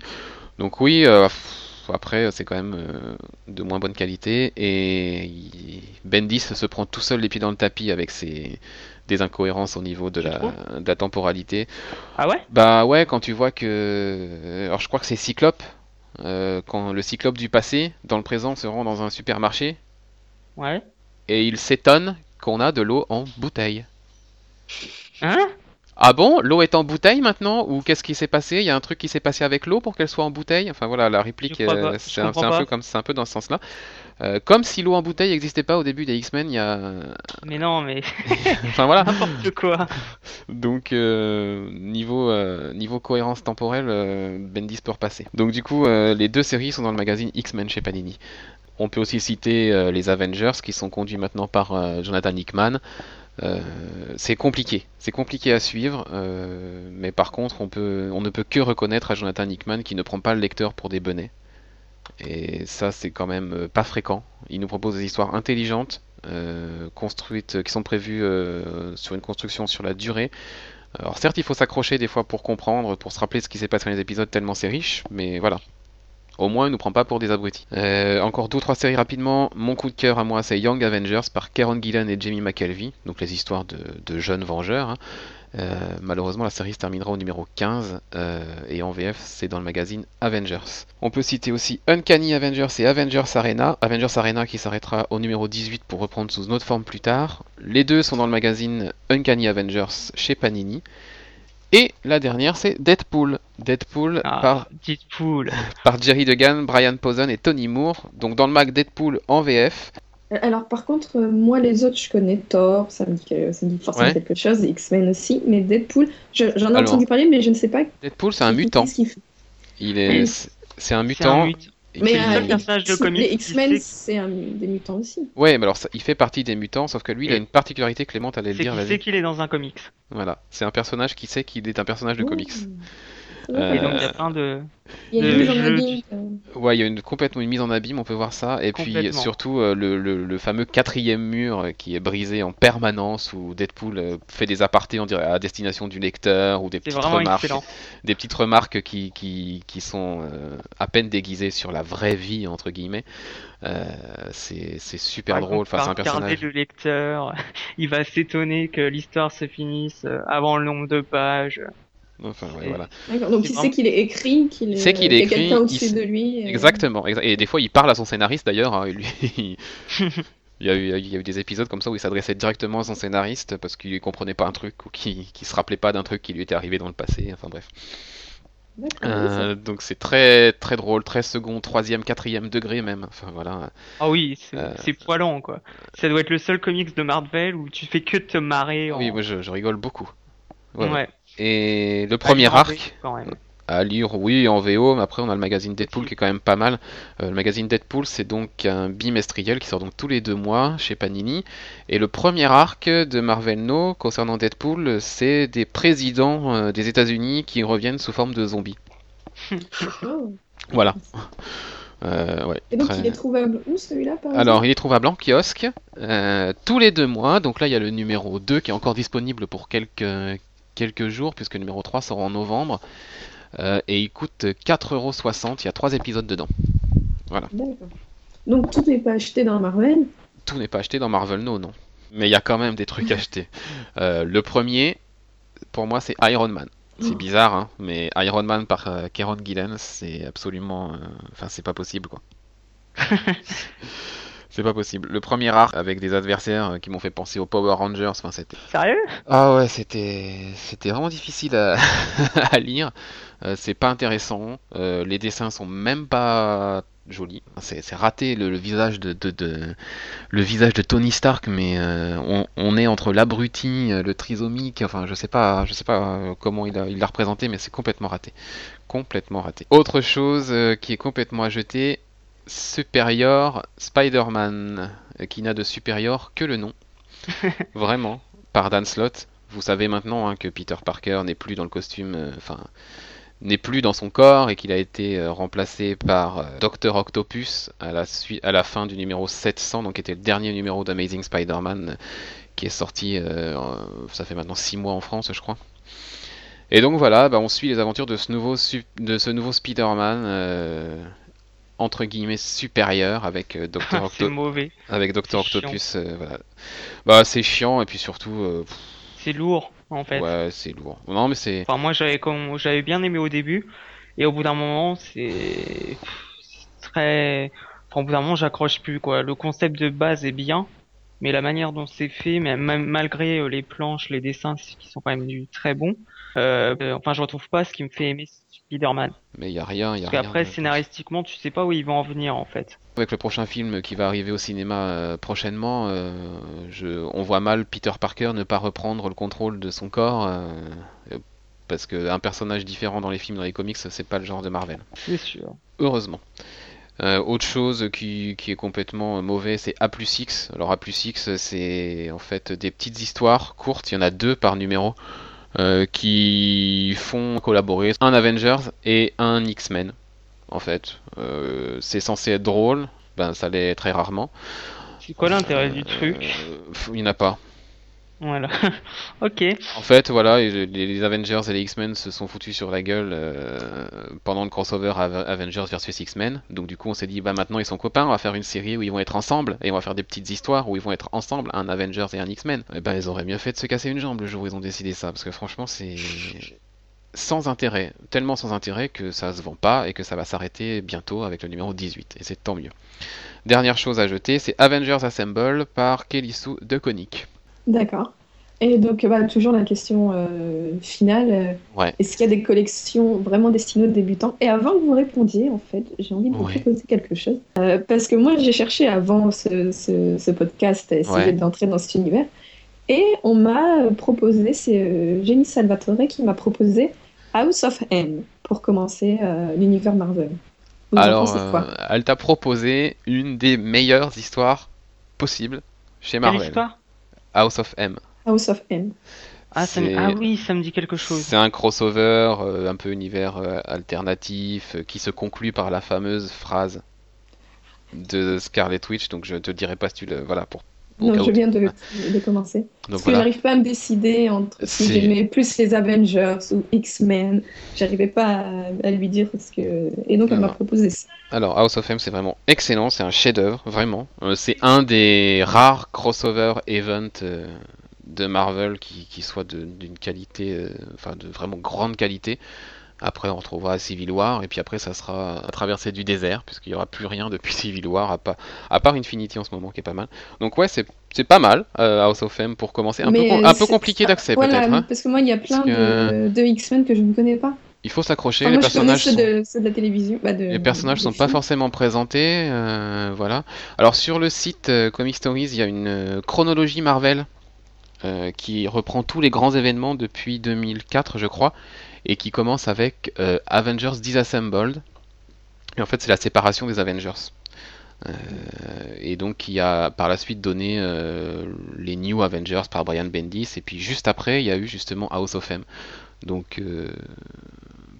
Donc oui, euh, après c'est quand même euh, de moins bonne qualité et il- Bendis se prend tout seul les pieds dans le tapis avec ses des incohérences au niveau de la, trouves? de la temporalité. Ah ouais? Bah ouais, quand tu vois que alors je crois que c'est Cyclope euh, quand le Cyclope du passé dans le présent se rend dans un supermarché Ouais. et il s'étonne qu'on a de l'eau en bouteille. Hein? Ah bon, l'eau est en bouteille maintenant Ou qu'est-ce qui s'est passé? Il y a un truc qui s'est passé avec l'eau pour qu'elle soit en bouteille? Enfin voilà, la réplique, euh, c'est un, peu comme c'est un peu dans ce sens-là. Euh, comme si l'eau en bouteille n'existait pas au début des X-Men, il y a, *laughs* Mais non, mais *laughs* enfin voilà. n'importe quoi. Donc euh, niveau niveau cohérence temporelle, Bendis peut repasser. Donc du coup, les deux séries sont dans le magazine X-Men chez Panini. On peut aussi citer euh, les Avengers qui sont conduits maintenant par euh, Jonathan Hickman. Euh, c'est compliqué, c'est compliqué à suivre, mais par contre, on ne peut que reconnaître à Jonathan Hickman qui ne prend pas le lecteur pour des benets. Et ça, c'est quand même pas fréquent. Il nous propose des histoires intelligentes, construites, qui sont prévues sur une construction sur la durée. Alors certes, il faut s'accrocher des fois pour comprendre, pour se rappeler ce qui s'est passé dans les épisodes tellement c'est riche, mais voilà. Au moins, il nous prend pas pour des abrutis. Euh, encore deux trois séries rapidement. Mon coup de cœur à moi, c'est Young Avengers par Karen Gillan et Jamie McKelvey. Donc les histoires de, de jeunes vengeurs. hein. Euh, malheureusement, la série se terminera au numéro 15 euh, et en VF, c'est dans le magazine Avengers. On peut citer aussi Uncanny Avengers et Avengers Arena. Avengers Arena qui s'arrêtera au numéro 18 pour reprendre sous une autre forme plus tard. Les deux sont dans le magazine Uncanny Avengers chez Panini. Et la dernière, c'est Deadpool. Deadpool Ah, par Deadpool. *laughs* par Jerry Degan, Brian Posen et Tony Moore. Donc dans le mag Deadpool en VF. Alors, par contre, euh, moi, les autres, je connais Thor, ça me dit, que- ça me dit forcément Ouais. quelque chose, X-Men aussi, mais Deadpool, je- j'en ai Alors. entendu parler, mais je ne sais pas. Deadpool, c'est un mutant. Fait Il est, Oui. C'est un mutant. Mais euh, personnage de comics les qui X-Men, c'est un- des mutants aussi. Ouais, mais alors ça- il fait partie des mutants, sauf que lui, il a une particularité. Clément, allait le C'est dire, qu'il vas-y. sait qu'il est dans un comics. Voilà, c'est un personnage qui sait qu'il est un personnage de comics. Euh, Et donc il y a plein de. Il y a une mise en abîme. Ouais, il y a une, complètement une mise en abîme, on peut voir ça. Et puis surtout euh, le, le- le fameux quatrième mur euh, qui est brisé en permanence, où Deadpool fait des apartés on dirait, à destination du lecteur, ou des petites remarques, excellent. des petites remarques qui, qui, qui sont euh, à peine déguisées sur la vraie vie, entre guillemets. Euh, c'est c'est super drôle, enfin, un personnage. le lecteur, *laughs* il va s'étonner que l'histoire se finisse avant le nombre de pages. Enfin, ouais, Et- voilà. D'accord, donc il sait qu'il est écrit, qu'il Il sait qu'il est y a quelqu'un écrit, au-dessus il- de lui. et- Exactement, exa- et des fois il parle à son scénariste d'ailleurs. hein, lui, *laughs* il, y a eu, il y a eu des épisodes comme ça où il s'adressait directement à son scénariste parce qu'il comprenait pas un truc ou qu'il qu'il se rappelait pas d'un truc qui lui était arrivé dans le passé. Enfin bref. Euh, donc c'est très très drôle, très second, troisième, quatrième degré même. Enfin voilà. Ah oui, c'est Euh. poilant quoi. Ça doit être le seul comics de Marvel où tu fais que te marrer. En... Oui, moi je, je rigole beaucoup. Ouais, ouais. Et le premier arc. Quand même. À lire, oui, en VO, mais après on a le magazine Deadpool qui est quand même pas mal. Euh, le magazine Deadpool, c'est donc un bimestriel qui sort donc tous les deux mois chez Panini. Et le premier arc de Marvel No concernant Deadpool, c'est des présidents euh, des États-Unis qui reviennent sous forme de zombies. *laughs* Oh. Voilà. Euh, ouais, Et donc très- il est trouvable où celui-là Alors, il est trouvable en kiosque euh, tous les deux mois. Donc là, il y a le numéro 2 qui est encore disponible pour quelques, quelques jours, puisque le numéro 3 sort en novembre. Euh, et il coûte 4,60€. Il y a trois épisodes dedans. D'accord. Donc tout n'est pas acheté dans Marvel? Tout n'est pas acheté dans Marvel No, non. Mais il y a quand même des trucs *laughs* achetés. Euh, le premier, pour moi, c'est Iron Man. C'est Oh. bizarre, hein, mais Iron Man par euh, Kieron Gillen, c'est absolument. euh, Enfin, c'est pas possible, quoi. *laughs* c'est pas possible. Le premier arc avec des adversaires euh, qui m'ont fait penser aux Power Rangers, enfin, c'était. Sérieux? Ah ouais, c'était c'était vraiment difficile à, *laughs* à lire. Euh, c'est pas intéressant. Euh, les dessins sont même pas joli. C'est raté le, le visage de, de- de- le visage de Tony Stark, mais euh, on, on est entre l'abruti, le trisomique. Enfin, je sais pas, je sais pas comment il a- il l'a représenté, mais c'est complètement raté, complètement raté. Autre chose qui est complètement à jeter, Superior Spider-Man, euh, qui n'a de supérieur que le nom, *laughs* vraiment, par Dan Slott. Vous savez maintenant hein, que Peter Parker n'est plus dans le costume, euh, enfin n'est plus dans son corps et qu'il a été euh, remplacé par Dr Octopus à la, à la fin du numéro 700, donc qui était le dernier numéro d'Amazing Spider-Man qui est sorti, euh, ça fait maintenant 6 mois en France je crois. Et donc voilà, bah, on suit les aventures de ce nouveau, de ce nouveau Spider-Man entre guillemets supérieur avec euh, Dr. c'est Octo- mauvais. avec c'est Octopus. euh, voilà. Bah c'est chiant et puis surtout, euh, C'est lourd, en fait. ouais c'est lourd. Non mais c'est... Enfin, moi, j'avais comme, j'avais bien aimé au début, et au bout d'un moment, c'est très, enfin, au bout d'un moment, j'accroche plus, quoi. Le concept de base est bien, mais la manière dont c'est fait, même, malgré les planches, les dessins, qui sont quand même du très bons, euh, enfin, je retrouve pas ce qui me fait aimer Spider-Man. Mais il y a rien, il y a Parce rien. scénaristiquement, tu sais pas où ils vont en venir, en fait. Avec le prochain film qui va arriver au cinéma euh, prochainement, euh, je, on voit mal Peter Parker ne pas reprendre le contrôle de son corps euh, euh, parce qu'un personnage différent dans les films, dans les comics, c'est pas le genre de Marvel. C'est sûr. Heureusement. Euh, autre chose qui, qui est complètement mauvais, c'est A plus X. Alors A plus X, c'est en fait des petites histoires courtes, il y en a deux par numéro, euh, qui font collaborer un Avengers et un X-Men. En fait, Euh, c'est censé être drôle, ben ça l'est très rarement. C'est quoi l'intérêt du Euh, truc? Il n'y en a pas. Voilà. *laughs* Ok. En fait, voilà, les, Avengers et les X-Men se sont foutus sur la gueule euh, pendant le crossover Avengers versus X-Men. Donc du coup, on s'est dit, bah maintenant ils sont copains, on va faire une série où ils vont être ensemble et on va faire des petites histoires où ils vont être ensemble, un Avengers et un X-Men. Et ben ils auraient mieux fait de se casser une jambe le jour où ils ont décidé ça, parce que franchement, c'est sans intérêt, tellement sans intérêt que ça se vend pas et que ça va s'arrêter bientôt avec le numéro 18. Et c'est tant mieux. Dernière chose à jeter, c'est Avengers Assemble par Kelly Sue de Konik. D'accord. Et donc, bah, toujours la question euh, finale. euh, Ouais. Est-ce qu'il y a des collections vraiment destinées aux débutants? Et avant que vous répondiez, en fait, j'ai envie de vous Ouais. proposer quelque chose. Euh, parce que moi, j'ai cherché avant ce, ce- ce podcast à essayer Ouais. d'entrer dans cet univers. Et on m'a proposé, c'est euh, Jenny Salvatore qui m'a proposé House of M pour commencer euh, l'univers Marvel. Vous Alors, quoi? euh, elle t'a proposé une des meilleures histoires possibles chez Marvel. histoire? House of M. House of M. Ah, ça me- C'est- ah oui, ça me dit quelque chose. C'est un crossover, euh, un peu univers euh, alternatif, euh, qui se conclut par la fameuse phrase de Scarlet Witch. Donc je te dirai pas si tu le. Voilà, pour. Non, je viens de, de commencer. Donc Parce que voilà. j'arrive pas à me décider entre si j'aimais plus les Avengers ou X-Men. J'arrivais pas à, à lui dire parce que. Et donc elle m'a proposé ça. Alors, House of M, c'est vraiment excellent, c'est un chef-d'œuvre, vraiment. Euh, c'est un des rares crossover events euh, de Marvel qui, qui soit d'une qualité, euh, enfin de vraiment grande qualité. Après, on retrouvera Civil War, et puis après, ça sera à traverser du désert, puisqu'il n'y aura plus rien depuis *laughs* Civil War, à, pas, à part Infinity en ce moment, qui est pas mal. Donc, ouais, c'est c'est pas mal, euh, House of M, pour commencer. Un, peu, Mais com- un peu compliqué d'accès, Voilà, peut-être. hein. parce que moi il y a plein que- de, de X-Men que je ne connais pas. Il faut s'accrocher, Enfin, les personnages sont... de, de la télévision. bah, de- Les personnages des sont pas forcément présentés, euh, voilà. Alors sur le site euh, Comic Stories, il y a une euh, chronologie Marvel euh, qui reprend tous les grands événements depuis 2004, je crois, et qui commence avec euh, Avengers Disassembled. Et en fait, c'est la séparation des Avengers. Euh, et donc qui a par la suite donné euh, les New Avengers par Brian Bendis, et puis juste après, il y a eu justement House of M. Donc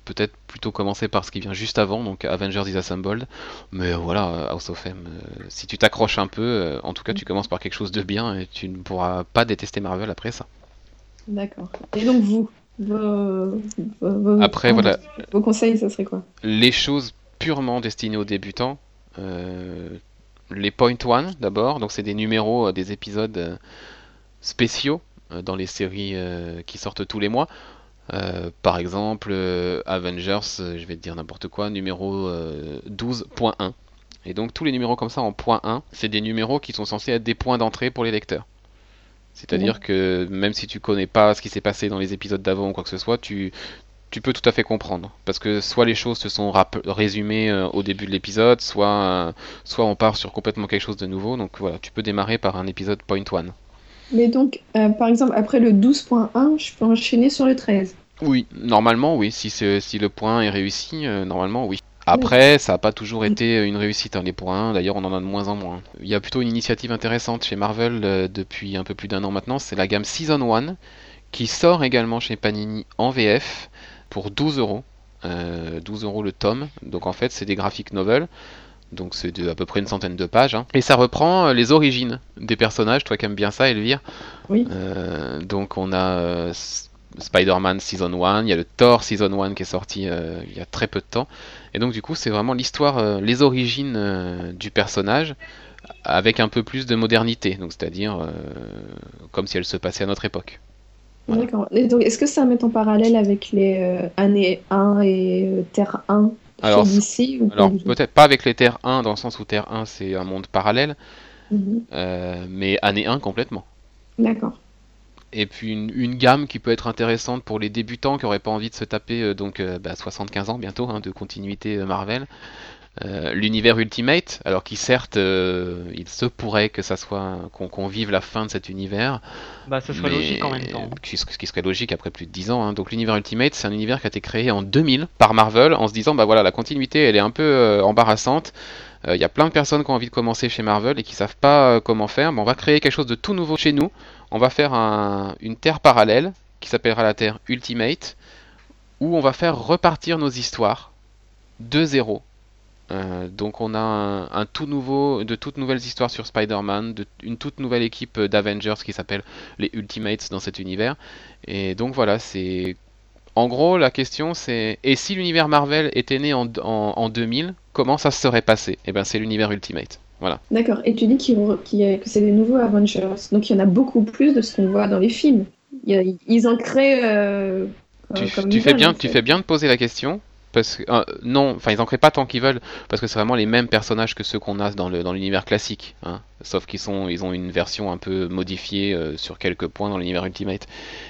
peut-être plutôt commencer par ce qui vient juste avant, donc Avengers Disassembled. Mais voilà, House of M, si tu t'accroches un peu, en tout cas tu commences par quelque chose de bien et tu ne pourras pas détester Marvel après ça. D'accord. Et donc vous? Vos, vos- vos- Après, voilà. Vos conseils, ça serait quoi? Les choses purement destinées aux débutants, euh, les Point One d'abord, donc c'est des numéros, euh, des épisodes euh, spéciaux dans les séries qui sortent tous les mois. Euh, par exemple, Avengers, je vais te dire n'importe quoi, numéro euh, 12.1. Et donc tous les numéros comme ça en point 1, c'est des numéros qui sont censés être des points d'entrée pour les lecteurs. C'est-à-dire que même si tu connais pas ce qui s'est passé dans les épisodes d'avant ou quoi que ce soit, tu, tu peux tout à fait comprendre. Parce que soit les choses se sont résumées euh, au début de l'épisode, soit, euh, soit on part sur complètement quelque chose de nouveau. Donc voilà, tu peux démarrer par un épisode point one. Mais donc, euh, par exemple, après le 12.1, je peux enchaîner sur le 13 Oui, normalement, oui. Si, si le point est réussi, normalement, oui. Après, ça n'a pas toujours été une réussite, hein, les points. D'ailleurs, on en a de moins en moins. Il y a plutôt une initiative intéressante chez Marvel depuis un peu plus d'un an maintenant. C'est la gamme Season 1 qui sort également chez Panini en VF pour 12 euros. 12 euh, euros le tome. Donc en fait, c'est des graphiques novels. Donc c'est à peu près une centaine de pages. Hein. Et ça reprend euh, les origines des personnages. Toi qui aimes bien ça, Elvire. Oui. Euh, donc on a Spider-Man Season 1. Il y a le Thor Season 1 qui est sorti il y a très peu de temps. Et donc du coup, c'est vraiment l'histoire, les origines du personnage avec un peu plus de modernité. Donc c'est-à-dire comme si elle se passait à notre époque. D'accord. donc, est-ce que ça met en parallèle avec les euh, années 1 et euh, Terre 1 alors, ou alors peut-être pas avec les Terre 1 dans le sens où Terre 1 c'est un monde parallèle, mhm. euh, mais année 1 complètement. D'accord. Et puis une, gamme qui peut être intéressante pour les débutants qui n'auraient pas envie de se taper donc 75 bah, ans bientôt hein, de continuité Marvel. Euh, l'univers Ultimate, alors qui certes, euh, il se pourrait que ça soit qu'on vive la fin de cet univers. Bah, ce serait logique en même temps. Ce qui serait logique après plus de 10 ans. Hein. Donc l'univers Ultimate, c'est un univers qui a été créé en 2000 par Marvel, en se disant bah voilà, la continuité, elle est un peu euh, embarrassante. Il y a plein de personnes qui ont envie de commencer chez Marvel et qui savent pas comment faire. Mais on va créer quelque chose de tout nouveau chez nous. On va faire une terre parallèle qui s'appellera la Terre Ultimate, où on va faire repartir nos histoires de zéro euh, donc on a un, tout nouveau, de toutes nouvelles histoires sur Spider-Man, une toute nouvelle équipe d'Avengers qui s'appelle les Ultimates dans cet univers. Et donc voilà, c'est... En gros, la question c'est, et si l'univers Marvel était né en, en, 2000, comment ça se serait passé? Eh bien c'est l'univers Ultimate. Voilà. D'accord, et tu dis que c'est des nouveaux Avengers, donc il y en a beaucoup plus de ce qu'on voit dans les films. ils en créent... Euh, tu, fais bien, tu fais bien de poser la question parce que euh, non, enfin ils en créent pas tant qu'ils veulent parce que c'est vraiment les mêmes personnages que ceux qu'on a dans le dans l'univers classique, hein. sauf qu'ils sont ils ont une version un peu modifiée euh, sur quelques points dans l'univers Ultimate.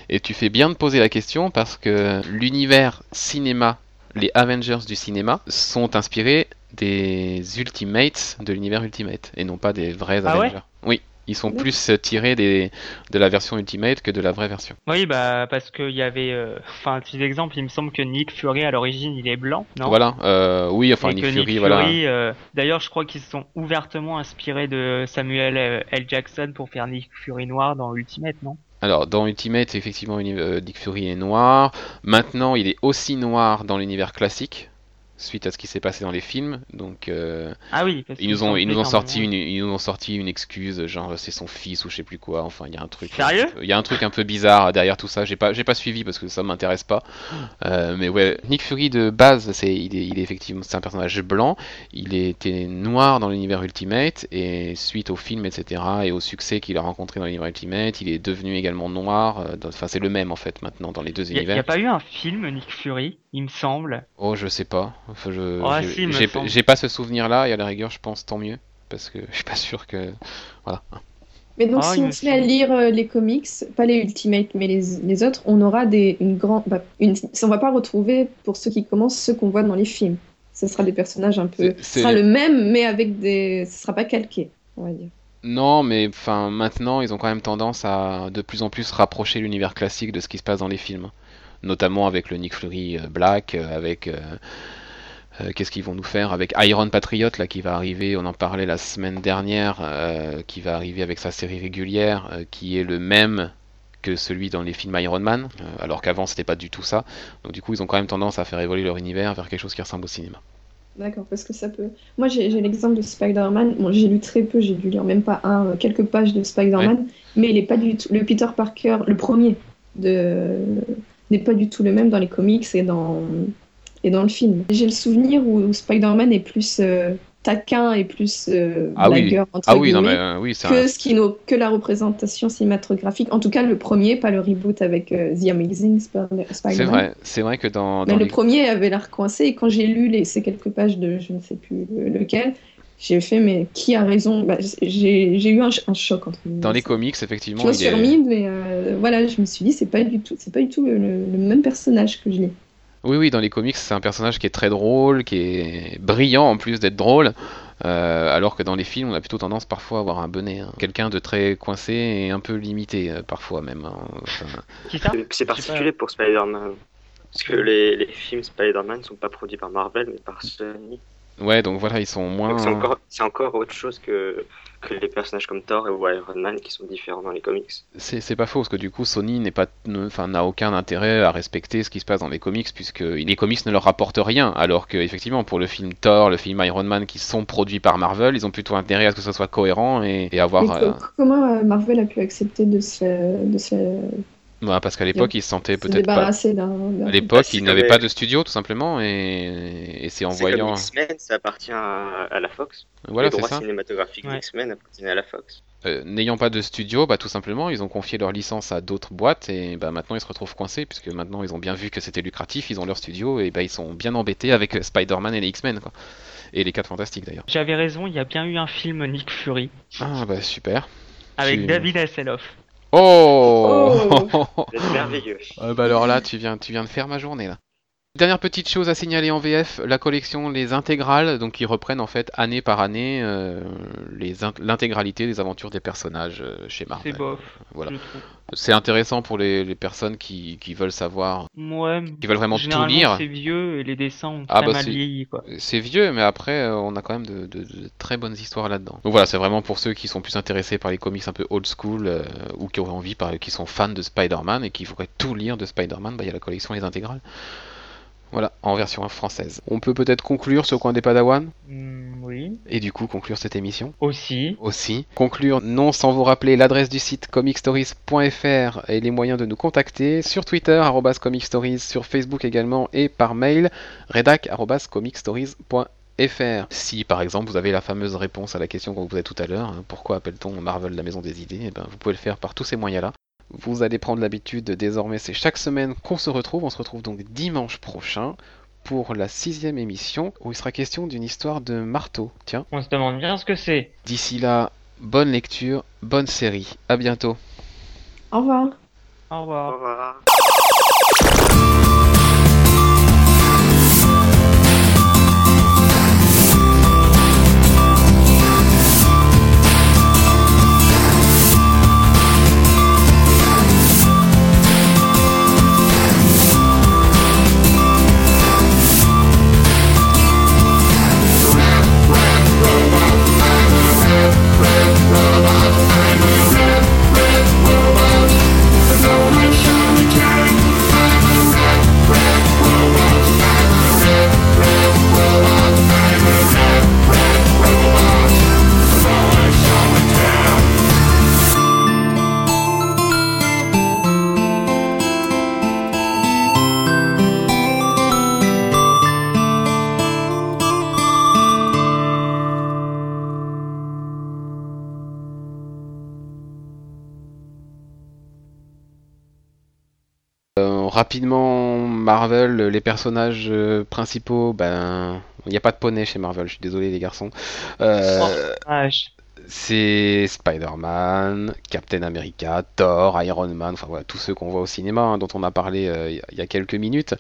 Et tu fais bien de poser la question parce que l'univers cinéma, les Avengers du cinéma sont inspirés des Ultimates de l'univers Ultimate et non pas des vrais ah Avengers. oui. Ils sont plus tirés des, de la version Ultimate que de la vraie version. Oui, bah parce qu'il y avait, euh, enfin, un petit exemple, il me semble que Nick Fury à l'origine il est blanc, non? Voilà, euh, oui, enfin Nick, Fury, voilà. Euh, d'ailleurs, je crois qu'ils se sont ouvertement inspirés de Samuel L. Jackson pour faire Nick Fury noir dans Ultimate, non? Alors, dans Ultimate, effectivement, Nick Fury est noir. Maintenant, il est aussi noir dans l'univers classique suite à ce qui s'est passé dans les films. Donc, euh, ah oui, ils nous ont, ils nous ont sorti une, ils nous ont sorti une excuse, genre c'est son fils ou je sais plus quoi. Enfin, il y a un truc. Sérieux Il y a un truc un peu bizarre derrière tout ça. J'ai pas, j'ai pas suivi parce que ça m'intéresse pas. Euh, mais ouais, Nick Fury de base, c'est, il est, il est effectivement, c'est un personnage blanc. Il était noir dans l'univers Ultimate et suite au film, etc. et au succès qu'il a rencontré dans l'univers Ultimate, il est devenu également noir. Euh, enfin, c'est le même en fait maintenant dans les deux univers. Il n'y a pas eu un film Nick Fury, il me semble? Oh, je sais pas. Enfin, je, j'ai pas ce souvenir-là, et à la rigueur, je pense tant mieux, parce que je suis pas sûr que. Voilà. Mais donc, ah, si on se met à lire euh, les comics, pas les Ultimate, mais les, les autres, on aura des, une grande. Bah, une, on va pas retrouver, pour ceux qui commencent, ceux qu'on voit dans les films. Ce sera des personnages un peu. Ce sera le même, mais avec des. Ce sera pas calqué, on va dire. Non, mais enfin maintenant, ils ont quand même tendance à de plus en plus rapprocher l'univers classique de ce qui se passe dans les films, notamment avec le Nick Fury euh, Black, euh, avec euh, qu'est-ce qu'ils vont nous faire avec Iron Patriot là qui va arriver, on en parlait la semaine dernière, euh, qui va arriver avec sa série régulière, euh, qui est le même que celui dans les films Iron Man, alors qu'avant c'était pas du tout ça. Donc du coup ils ont quand même tendance à faire évoluer leur univers vers quelque chose qui ressemble au cinéma. D'accord, parce que ça peut. Moi j'ai l'exemple de Spider-Man. Bon, j'ai lu très peu, j'ai dû lire même pas un, quelques pages de Spider-Man, mais il est pas du tout. Le Peter Parker, le premier, de n'est pas du tout le même dans les comics et dans et dans le film. J'ai le souvenir où, Spider-Man est plus euh, taquin et plus euh, ah blagueur, oui. ah oui, non, mais, euh, oui, que, ce qui que la représentation cinématographique. En tout cas, le premier, pas le reboot avec The Amazing Spider-Man. C'est vrai, c'est vrai que dans. mais le premier avait l'air coincé et quand j'ai lu les, ces quelques pages de je ne sais plus lequel, j'ai fait mais qui a raison? Bah, j'ai eu un, choc entre dans les comics effectivement je me suis remis mais voilà je me suis dit c'est pas du tout c'est pas du tout le, le, même personnage que je lis Oui, oui, dans les comics, c'est un personnage qui est très drôle, qui est brillant en plus d'être drôle. Euh, alors que dans les films, on a plutôt tendance parfois à avoir un bonnet. hein. Quelqu'un de très coincé et un peu limité, euh, parfois même. hein. Enfin, Qui ça? C'est- particulier pour Spider-Man. Parce que les, les films Spider-Man ne sont pas produits par Marvel, mais par Sony. ouais, donc voilà, ils sont moins. Donc c'est encore, c'est encore autre chose que, que les personnages comme Thor et Iron Man qui sont différents dans les comics. C'est c'est pas faux, parce que du coup, Sony n'est pas, enfin, n'a aucun intérêt à respecter ce qui se passe dans les comics, puisque les comics ne leur rapportent rien. Alors que, effectivement, pour le film Thor, le film Iron Man, qui sont produits par Marvel, ils ont plutôt intérêt à ce que ce soit cohérent et, et avoir. Euh, comment euh, Marvel a pu accepter de se, de se, bah, parce qu'à l'époque, ils se sentaient se peut-être pas. À l'époque, ils n'avaient pas de studio, tout simplement, et, et c'est en comme voyant. X-Men, ça appartient à, la Fox. Voilà, les c'est droits ça. cinématographiques Ouais. d'X-Men appartiennent à la Fox. Euh, N'ayant pas de studio, bah, tout simplement, ils ont confié leur licence à d'autres boîtes et bah, maintenant ils se retrouvent coincés puisque maintenant ils ont bien vu que c'était lucratif, ils ont leur studio et bah, ils sont bien embêtés avec euh, Spider-Man et les X-Men quoi. Et les 4 fantastiques d'ailleurs. J'avais raison, il y a bien eu un film Nick Fury Ah bah super. avec Tu- David Hasselhoff. Oh, Vous êtes merveilleux. Ah *laughs* bah alors là, tu viens, tu viens de faire ma journée là. Dernière petite chose à signaler en VF, la collection Les Intégrales, donc qui reprennent en fait année par année euh, l'intégralité des aventures des personnages euh, chez Marvel. C'est bof, Voilà. C'est intéressant pour les, les personnes qui, qui veulent savoir, Ouais, qui veulent vraiment tout lire. c'est vieux et les dessins ont Ah, très bah, mal vieilli. C'est vieux, mais après, euh, on a quand même de, de- de très bonnes histoires là-dedans. Donc voilà, c'est vraiment pour ceux qui sont plus intéressés par les comics un peu old school, ou qui auraient envie, par, qui sont fans de Spider-Man et qui voudraient tout lire de Spider-Man, bah, il y a la collection Les Intégrales. Voilà, en version française. On peut peut-être conclure ce coin des Padawan, Hmm, oui, et du coup conclure cette émission aussi. aussi. Conclure non sans vous rappeler l'adresse du site comicstories.fr et les moyens de nous contacter sur Twitter comicstories, sur Facebook également et par mail redac comicstories.fr. Si par exemple vous avez la fameuse réponse à la question qu'on vous posait tout à l'heure, hein, pourquoi appelle-t-on Marvel la maison des idées, eh ben, vous pouvez le faire par tous ces moyens-là. Vous allez prendre l'habitude, désormais c'est chaque semaine qu'on se retrouve, on se retrouve donc dimanche prochain pour la sixième émission où il sera question d'une histoire de marteau. Tiens. On se demande bien ce que c'est. D'ici là, bonne lecture, bonne série. À bientôt. Au revoir. Au Au revoir. Rapidement, Marvel, les personnages euh, principaux, ben, il n'y a pas de poney chez Marvel, je suis désolé les garçons. Euh, c'est Spider-Man, Captain America, Thor, Iron Man, enfin voilà, tous ceux qu'on voit au cinéma, hein, dont on a parlé euh, il y a- il y a quelques minutes.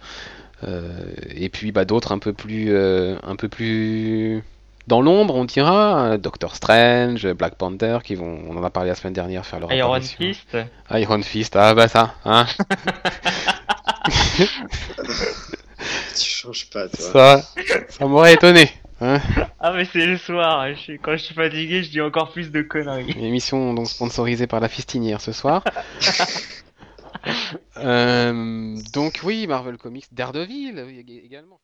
Euh, et puis bah, d'autres un peu plus, un peu plus dans l'ombre, on dira, euh, Doctor Strange, Black Panther, qui vont, on en a parlé la semaine dernière, faire leur Iron. Fist. Iron Fist, ah bah ça, hein, *laughs* Tu changes pas, toi. ça, ça m'aurait étonné. Hein. Ah mais c'est le soir, je suis- quand je suis fatigué je dis encore plus de conneries. Une émission donc sponsorisée par la Fistinière ce soir. *laughs* Euh, donc oui, Marvel Comics, Daredevil également.